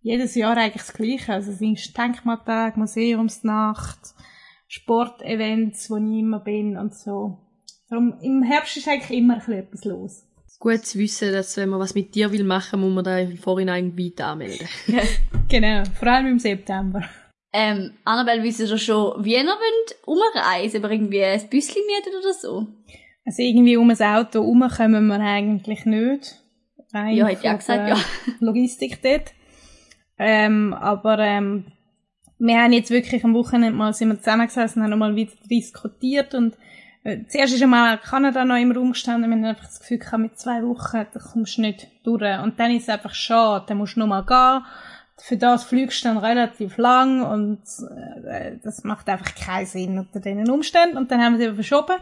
Jedes Jahr eigentlich das Gleiche. Also es sind Denkmaltag, Museumsnacht, Sportevents, wo ich immer bin und so. Darum, im Herbst ist eigentlich immer etwas los. Gut zu wissen, dass wenn man was mit dir will machen, muss man da im Vorhinein irgendwie anmelden. Genau, vor allem im September. Ähm, Annabelle, wisst ihr schon, wie ihr umreisen, aber irgendwie ein Büsschen mieten oder so? Also irgendwie um ein Auto herum kommen wir eigentlich nicht. Rein Ja, hätte ich auch gesagt, ja. Logistik dort. Ähm, aber ähm, wir haben jetzt wirklich am Wochenende mal sind wir zusammengesessen und haben nochmal wieder diskutiert und äh, zuerst ist einmal Kanada noch im Raum gestanden, wir haben einfach das Gefühl gehabt, mit zwei Wochen, da kommst du nicht durch. Und dann ist es einfach schade, dann musst du nochmal gehen. Für das fliegst du dann relativ lang und äh, das macht einfach keinen Sinn unter diesen Umständen. Und dann haben wir es eben verschoben.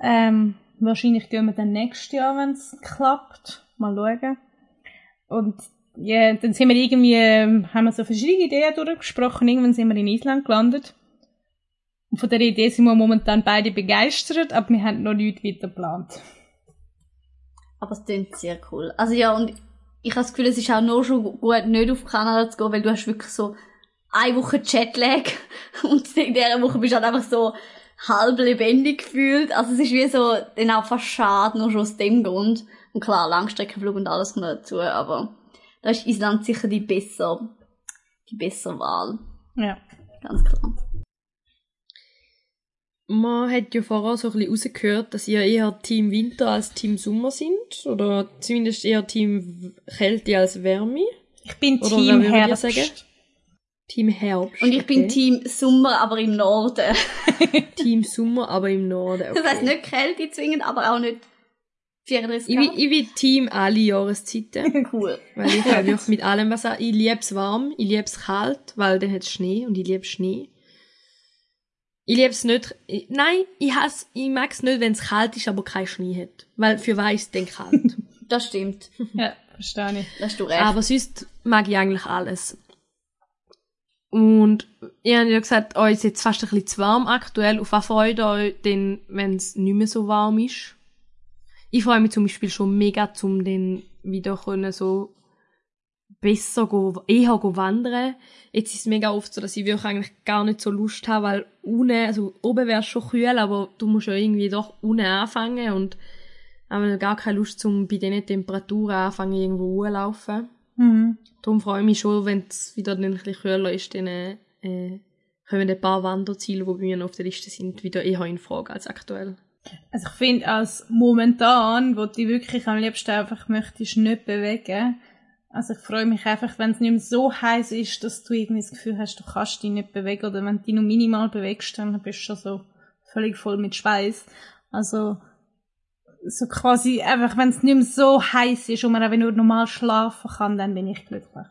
Ähm, wahrscheinlich gehen wir dann nächstes Jahr, wenn es klappt. Mal schauen. Und ja, dann sind wir irgendwie, ähm, haben wir so verschiedene Ideen durchgesprochen. Irgendwann sind wir in Island gelandet. Und von der Idee sind wir momentan beide begeistert, aber wir haben noch nichts weiter geplant. Aber es klingt sehr cool. Also ja, und ich habe das Gefühl, es ist auch nur schon gut, nicht auf Kanada zu gehen, weil du hast wirklich so eine Woche Jetlag und in dieser Woche bist du halt einfach so halb lebendig gefühlt. Also es ist wie so, dann auch fast schade, nur schon aus dem Grund. Und klar, Langstreckenflug und alles kommt dazu, aber da ist Island sicher die besser, die bessere Wahl. Ja. Ganz klar. Man hat ja vorher so ein bisschen rausgehört, dass ihr eher Team Winter als Team Sommer sind. Oder zumindest eher Team Kälte als Wärme. Ich bin Oder Team Herbst. Team Herbst. Und ich bin okay. Team Sommer, aber im Norden. Team Sommer, aber im Norden. Okay. Das heisst nicht Kälte zwingend, aber auch nicht 34 Ich bin, ich bin Team alle Jahreszeiten. Cool. Weil ich wirklich mit allem was sagen. Ich lieb's warm, ich lieb's kalt, weil dann hat's Schnee und ich lieb Schnee. Ich lieb's nicht, ich, nein, ich hasse, ich mag's nicht, wenn's kalt ist, aber kein Schnee hat. Weil für was ist denn kalt? Das stimmt. Ja, verstehe ich. Da hast du recht. aber sonst mag ich eigentlich alles. Und ich habe ja gesagt, euch ist jetzt fast ein bisschen zu warm aktuell. Auf was freut ihr euch denn, wenn es nicht mehr so warm ist? Ich freue mich zum Beispiel schon mega, um den wieder können so besser go, eher go wandern. Jetzt ist es mega oft so, dass ich wirklich eigentlich gar nicht so Lust habe, weil unten, also oben wäre es schon kühl, aber du musst ja irgendwie doch unten anfangen und habe gar keine Lust, um bei diesen Temperaturen anfangen, irgendwo rumlaufen. Mhm. Darum freue ich mich schon, wenn es wieder ein bisschen kühler ist, dann äh, kommen ein paar Wanderziele, die bei mir noch auf der Liste sind, wieder eher in Frage als aktuell. Also ich finde, als momentan, wo du wirklich am liebsten einfach möchtest nicht bewegen, also ich freue mich einfach, wenn es nicht mehr so heiß ist, dass du irgendwie das Gefühl hast, du kannst dich nicht bewegen oder wenn du dich nur minimal bewegst, dann bist du schon so völlig voll mit Schweiß. Also so quasi einfach, wenn es nicht mehr so heiß ist und man einfach nur normal schlafen kann, dann bin ich glücklich.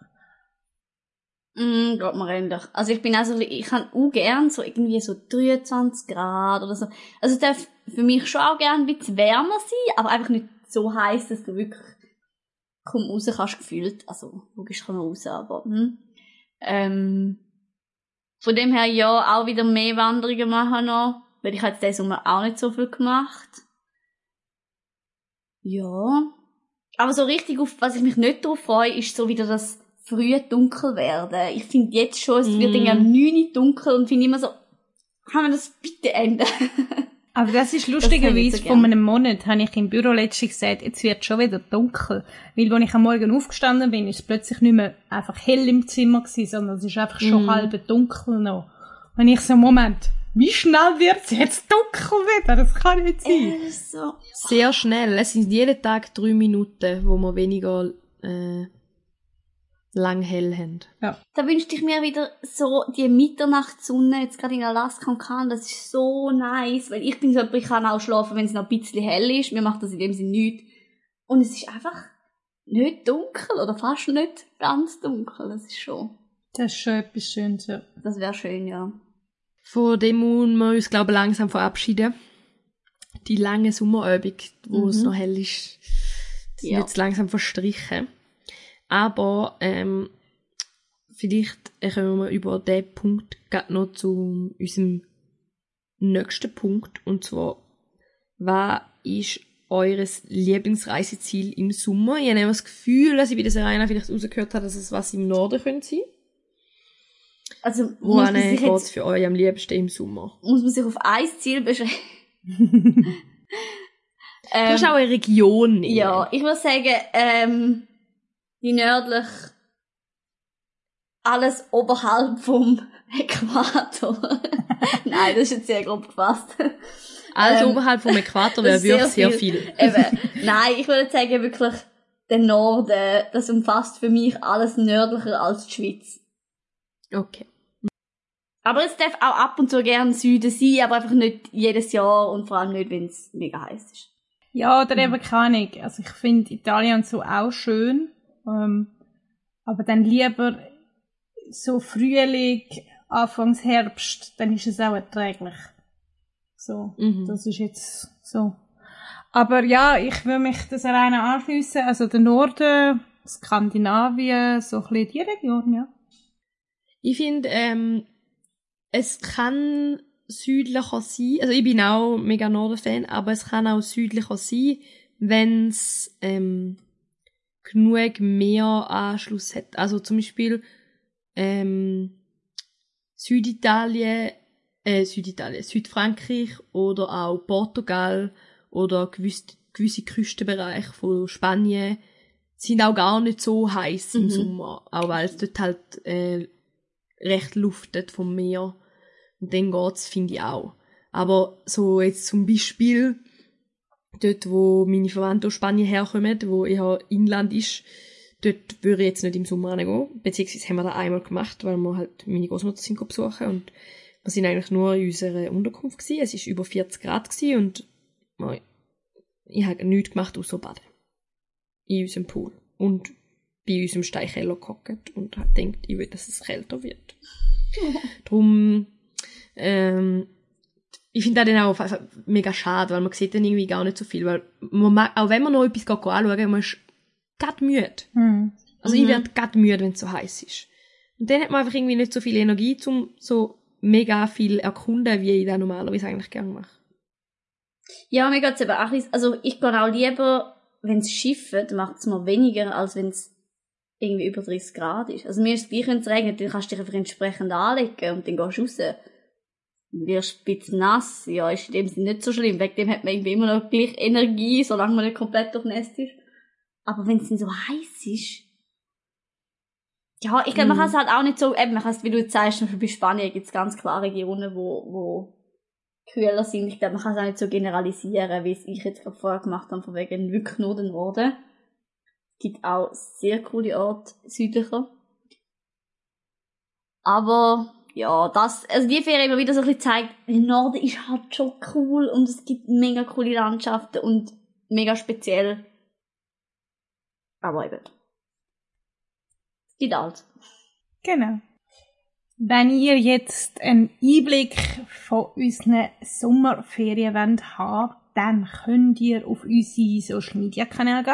Mm, geht mir ähnlich. Also ich bin also, ich kann auch gern so irgendwie so 23 Grad oder so. Also es darf für mich schon auch gern ein bisschen wärmer sein, aber einfach nicht so heiß, dass du wirklich kaum raus kannst gefühlt. Also logisch kann man raus, aber hm. ähm, von dem her ja auch wieder mehr Wanderungen machen noch, weil ich habe jetzt diesen Sommer auch nicht so viel gemacht. Ja. Aber so richtig auf, was ich mich nicht drauf freue, ist so wieder das frühe dunkel werden. Ich finde jetzt schon, es wird Mm. irgendwie am 9 Uhr dunkel und finde immer so, kann man das bitte ändern? Aber das ist lustigerweise, so vor gern. einem Monat habe ich im Büro letztens gesagt, jetzt wird schon wieder dunkel. Weil, als ich am Morgen aufgestanden bin, ist es plötzlich nicht mehr einfach hell im Zimmer gewesen, sondern es ist einfach schon Mhm. halb dunkel noch. Und ich so, Moment, wie schnell wird es jetzt dunkel wieder? Das kann nicht sein. Ist so. Sehr schnell. Es sind jeden Tag drei Minuten, wo wir weniger äh, lang hell haben. Da wünschte ich mir wieder so die Mitternachtssonne, jetzt gerade in Alaska und Kanada, das ist so nice, weil ich bin so, jemand, ich kann auch schlafen, wenn es noch ein bisschen hell ist, mir macht das in dem Sinne nichts. Und es ist einfach nicht dunkel oder fast nicht ganz dunkel, das ist schon, Das ist schon etwas Schönes, ja. das wäre schön, ja. Von dem müssen wir uns, glaube ich, langsam verabschieden. Die lange Sommerübung, wo es Mhm. noch hell ist, sind Ja. jetzt langsam verstrichen. Aber ähm, vielleicht kommen wir über diesen Punkt noch zu unserem nächsten Punkt. Und zwar, was ist eures Lieblingsreiseziel im Sommer? Ich habe das Gefühl, dass ich bei der Serena vielleicht rausgehört habe, dass es was im Norden könnte sein. Also, muss Wo man, sich geht es für euch am liebsten im Sommer? muss man sich auf ein Ziel beschränken. Du hast auch eine Region. nehmen. Ähm, Ja, ich würde sagen, ähm, die nördlich alles oberhalb vom Äquator. Nein, das ist jetzt sehr grob gefasst. Also Ähm, oberhalb vom Äquator wäre wirklich sehr sehr viel. Eben, nein, ich würde sagen, wirklich der Norden, das umfasst für mich alles nördlicher als die Schweiz. Okay. Aber es darf auch ab und zu gern Süden sein, aber einfach nicht jedes Jahr und vor allem nicht, wenn es mega heiß ist. Ja, oder eben keine Ahnung. Also ich finde Italien so auch schön. Ähm, aber dann lieber so Frühling, Anfangs Herbst, dann ist es auch erträglich. So, Mhm. das ist jetzt so. Aber ja, ich will mich das alleine anschliessen. Also der Norden, Skandinavien, so ein bisschen die Region, ja. Ich finde, ähm, es kann südlicher sein. Also ich bin auch mega Norden-Fan, aber es kann auch südlicher sein, wenn es ähm, genug mehr Anschluss hat. Also zum Beispiel ähm, Süditalien, äh, Süditalien, Südfrankreich oder auch Portugal oder gewisse, gewisse Küstenbereiche von Spanien sind auch gar nicht so heiß im Mhm. Sommer, auch weil es dort halt äh, recht luftet vom Meer. Und dann geht's, finde ich auch. Aber so jetzt zum Beispiel dort, wo meine Verwandten aus Spanien herkommen, wo eher Inland ist, dort würde ich jetzt nicht im Sommer gehen. Beziehungsweise haben wir das einmal gemacht, weil wir halt meine Großmutter sind besuchen und wir sind eigentlich nur in unserer Unterkunft gewesen. Es ist über 40 Grad gewesen und wir- ich habe nichts gemacht außer baden. In unserem Pool. Und bei unserem Steinkeller gehockt und habe gedacht, ich will, dass es kälter wird. Drum, ähm, ich finde das dann auch mega schade, weil man sieht dann irgendwie gar nicht so viel, weil man mag, auch wenn man noch etwas geht anschauen, man ist grad müde. Hm. Also ich werde grad müde, wenn es so heiß ist. Und dann hat man einfach irgendwie nicht so viel Energie, um so mega viel erkunden, wie ich das normalerweise eigentlich gerne mache. Ja, mir geht's eben auch, also ich gehe auch lieber, wenn es schifft, macht es mir weniger, als wenn es irgendwie über 30 Grad ist. Also mir ist es gleich, wenn es regnet, dann kannst du dich einfach entsprechend anlegen und dann gehst du raus. Wirst bisschen nass, ja, ist in dem Sinne nicht so schlimm. Wegen dem hat man irgendwie immer noch gleich Energie, solange man nicht komplett durchnässt ist. Aber wenn es dann so heiß ist, ja, ich glaube, man Mhm. kann es halt auch nicht so, eben, man kann es, wie du jetzt sagst, zum Beispiel bei Spanien gibt es ganz klare Regionen, wo, wo kühler sind. Ich glaube, man kann es auch nicht so generalisieren, wie es ich jetzt gerade vorher gemacht habe, von wegen wirklich nur den Norden. Es gibt auch sehr coole Orte südlicher. Aber, ja, das, also die Ferien immer wieder so ein bisschen zeigt, der Norden ist halt schon cool und es gibt mega coole Landschaften und mega speziell. Aber eben. Es gibt alles. Genau. Wenn ihr jetzt einen Einblick von unseren Sommerferien wollt dann könnt ihr auf unsere Social Media Kanäle gehen.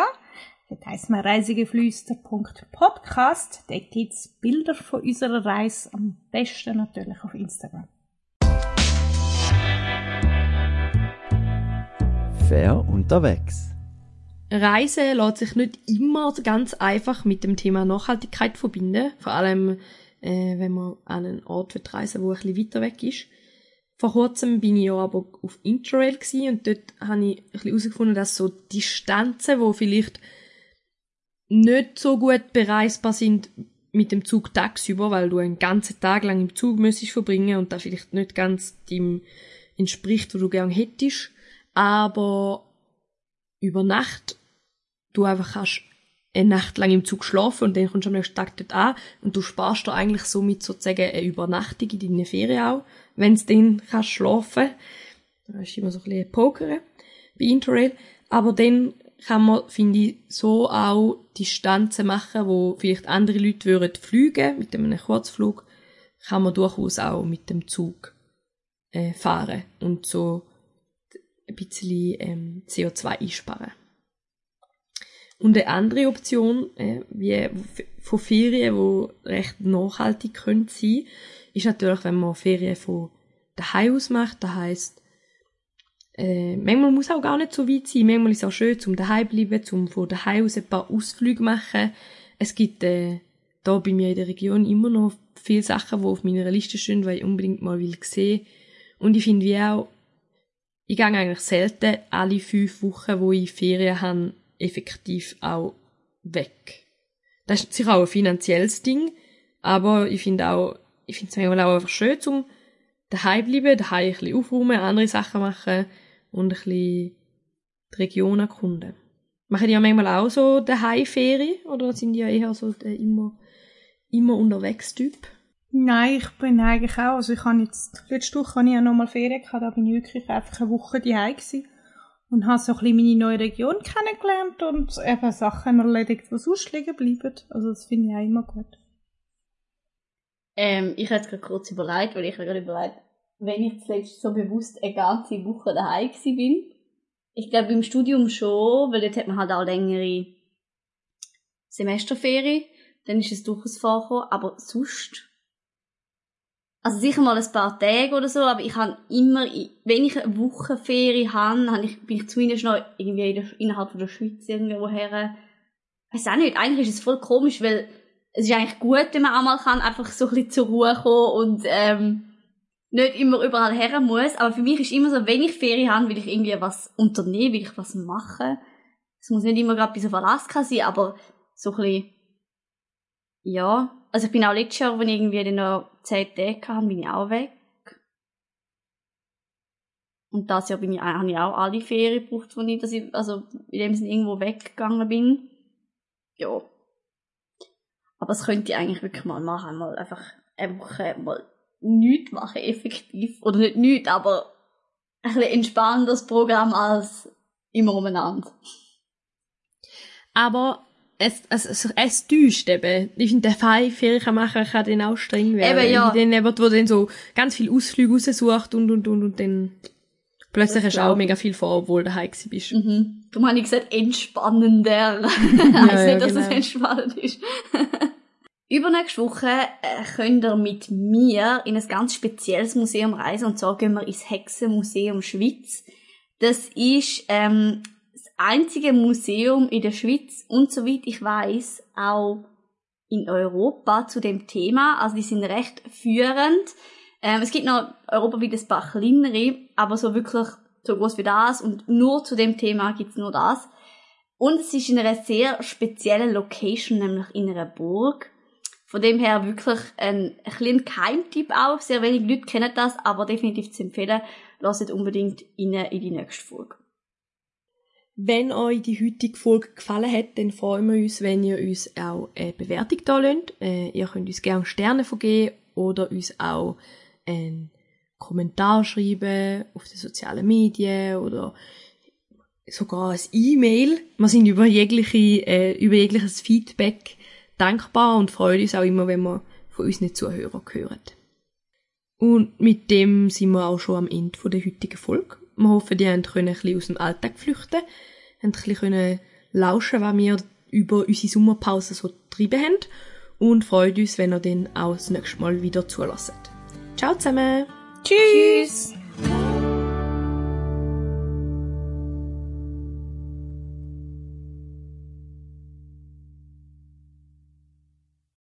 Dort heisst man reisegeflüster.podcast. Dort gibt's Bilder von unserer Reise, am besten natürlich auf Instagram. Fair unterwegs. Reisen lässt sich nicht immer ganz einfach mit dem Thema Nachhaltigkeit verbinden. Vor allem, äh, wenn man an einen Ort reisen wo ein bisschen weiter weg ist. Vor kurzem bin ich ja aber auf Interrail gsi und dort habe ich ein bisschen herausgefunden, dass so Distanzen, wo vielleicht nicht so gut bereisbar sind mit dem Zug tagsüber, weil du einen ganzen Tag lang im Zug müsstest verbringen und das vielleicht nicht ganz dem entspricht, was du gern hättest. Aber über Nacht du einfach kannst eine Nacht lang im Zug schlafen und dann kommst du am nächsten Tag dort an und du sparst da eigentlich somit sozusagen eine Übernachtung in deinen Ferien auch, wenn du dann kannst schlafen. Da ist immer so ein bisschen Pokern bei Interrail. Aber dann kann man, finde ich, so auch Distanzen machen, wo vielleicht andere Leute würden fliegen mit einem Kurzflug, kann man durchaus auch mit dem Zug äh, fahren und so ein bisschen ähm, CO2 einsparen. Und eine andere Option, äh, wie von Ferien, die recht nachhaltig können sein, ist natürlich, wenn man Ferien von daheim aus macht. Das heisst, äh, manchmal muss auch gar nicht so weit sein. Manchmal ist es auch schön, zum daheim bleiben, zum von daheim aus ein paar Ausflüge machen. Es gibt äh, da bei mir in der Region immer noch viele Sachen, die auf meiner Liste stehen, weil ich unbedingt mal will sehen. Und ich finde wie auch, ich gehe eigentlich selten alle fünf Wochen, wo ich Ferien habe, effektiv auch weg. Das ist sicher auch ein finanzielles Ding, aber ich finde auch, ich finde es manchmal auch einfach schön, zum daheim bleiben, daheim ein bisschen aufräumen, andere Sachen machen und ein bisschen die Region erkunden. Machen die ja manchmal auch so daheim Ferien oder sind die ja eher so der immer, immer unterwegs Typ? Nein, ich bin eigentlich auch, also ich habe jetzt, letzte Woche habe ich ja nochmal Ferien gehabt, da bin ich wirklich einfach eine Woche daheim gewesen und habe so ein bisschen meine neue Region kennengelernt und eben Sachen erledigt, die sonst liegen bleiben. Also das finde ich auch immer gut. Ähm, ich hätte gerade kurz überlegt, weil ich habe gerade überlegt, wenn ich zuletzt so bewusst eine ganze Woche daheim gewesen bin. Ich glaube im Studium schon, weil dort hat man halt auch längere Semesterferien. Dann ist es durchaus vorgekommen, aber sonst. Also sicher mal ein paar Tage oder so, aber ich habe immer, wenn ich eine Woche Ferien habe, habe ich, bin ich zumindest noch irgendwie in der, innerhalb der Schweiz irgendwo her. Weiß auch nicht, eigentlich ist es voll komisch, weil es ist eigentlich gut, wenn man auch mal kann, einfach so ein bisschen zur Ruhe kommen und ähm, nicht immer überall her muss. Aber für mich ist immer so, wenn ich Ferien habe, will ich irgendwie was unternehmen, will ich was machen. Es muss nicht immer gerade bis auf Alaska sein, aber so ein bisschen, ja. Also ich bin auch letztes Jahr, wenn ich irgendwie noch 10 Tage hatte, bin ich auch weg. Und das Jahr bin ich, habe ich auch alle Ferien gebraucht, wo ich, dass ich, also in dem Sinne irgendwo weggegangen bin. Ja. Aber es könnte ich eigentlich wirklich mal machen, mal einfach eine Woche mal nichts machen, effektiv. Oder nicht nichts, aber ein bisschen entspannendes Programm als immer umeinander. Aber es, es, es, es täuscht eben. Ich finde, der Fall Ferien kann machen kann dann auch streng werden. Eben, ja. Dann eben, wo dann so ganz viel Ausflüge raussucht und, und, und, und dann plötzlich hast du auch ich. mega viel vor, obwohl du daheim bist. Mhm. Darum habe ich gesagt, entspannender. heisst ja, nicht, dass es genau. entspannend ist. Übernächste Woche äh, könnt ihr mit mir in ein ganz spezielles Museum reisen und zwar gehen wir ins Hexenmuseum Schweiz. Das ist ähm, das einzige Museum in der Schweiz und soweit ich weiß auch in Europa zu dem Thema. Also die sind recht führend. Ähm, es gibt noch europaweit ein paar kleinere, aber so wirklich so groß wie das und nur zu dem Thema gibt's nur das. Und es ist in einer sehr speziellen Location, nämlich in einer Burg. Von dem her wirklich ein, ein kleiner Keimtipp auch. Sehr wenig Leute kennen das, aber definitiv zu empfehlen. Lasst unbedingt in die nächste Folge. Wenn euch die heutige Folge gefallen hat, dann freuen wir uns, wenn ihr uns auch eine Bewertung da lasst. Äh, ihr könnt uns gerne Sterne vergeben oder uns auch einen Kommentar schreiben auf den sozialen Medien oder sogar ein E-Mail. Wir sind über jegliche, äh, über jegliches Feedback dankbar und freuen uns auch immer, wenn wir von unseren Zuhörern hören. Und mit dem sind wir auch schon am Ende der heutigen Folge. Wir hoffen, die können ein bisschen aus dem Alltag flüchten, ein bisschen lauschen, was wir über unsere Sommerpause so getrieben haben und freuen uns, wenn ihr dann auch das nächste Mal wieder zulässt. Ciao zusammen! Tschüss.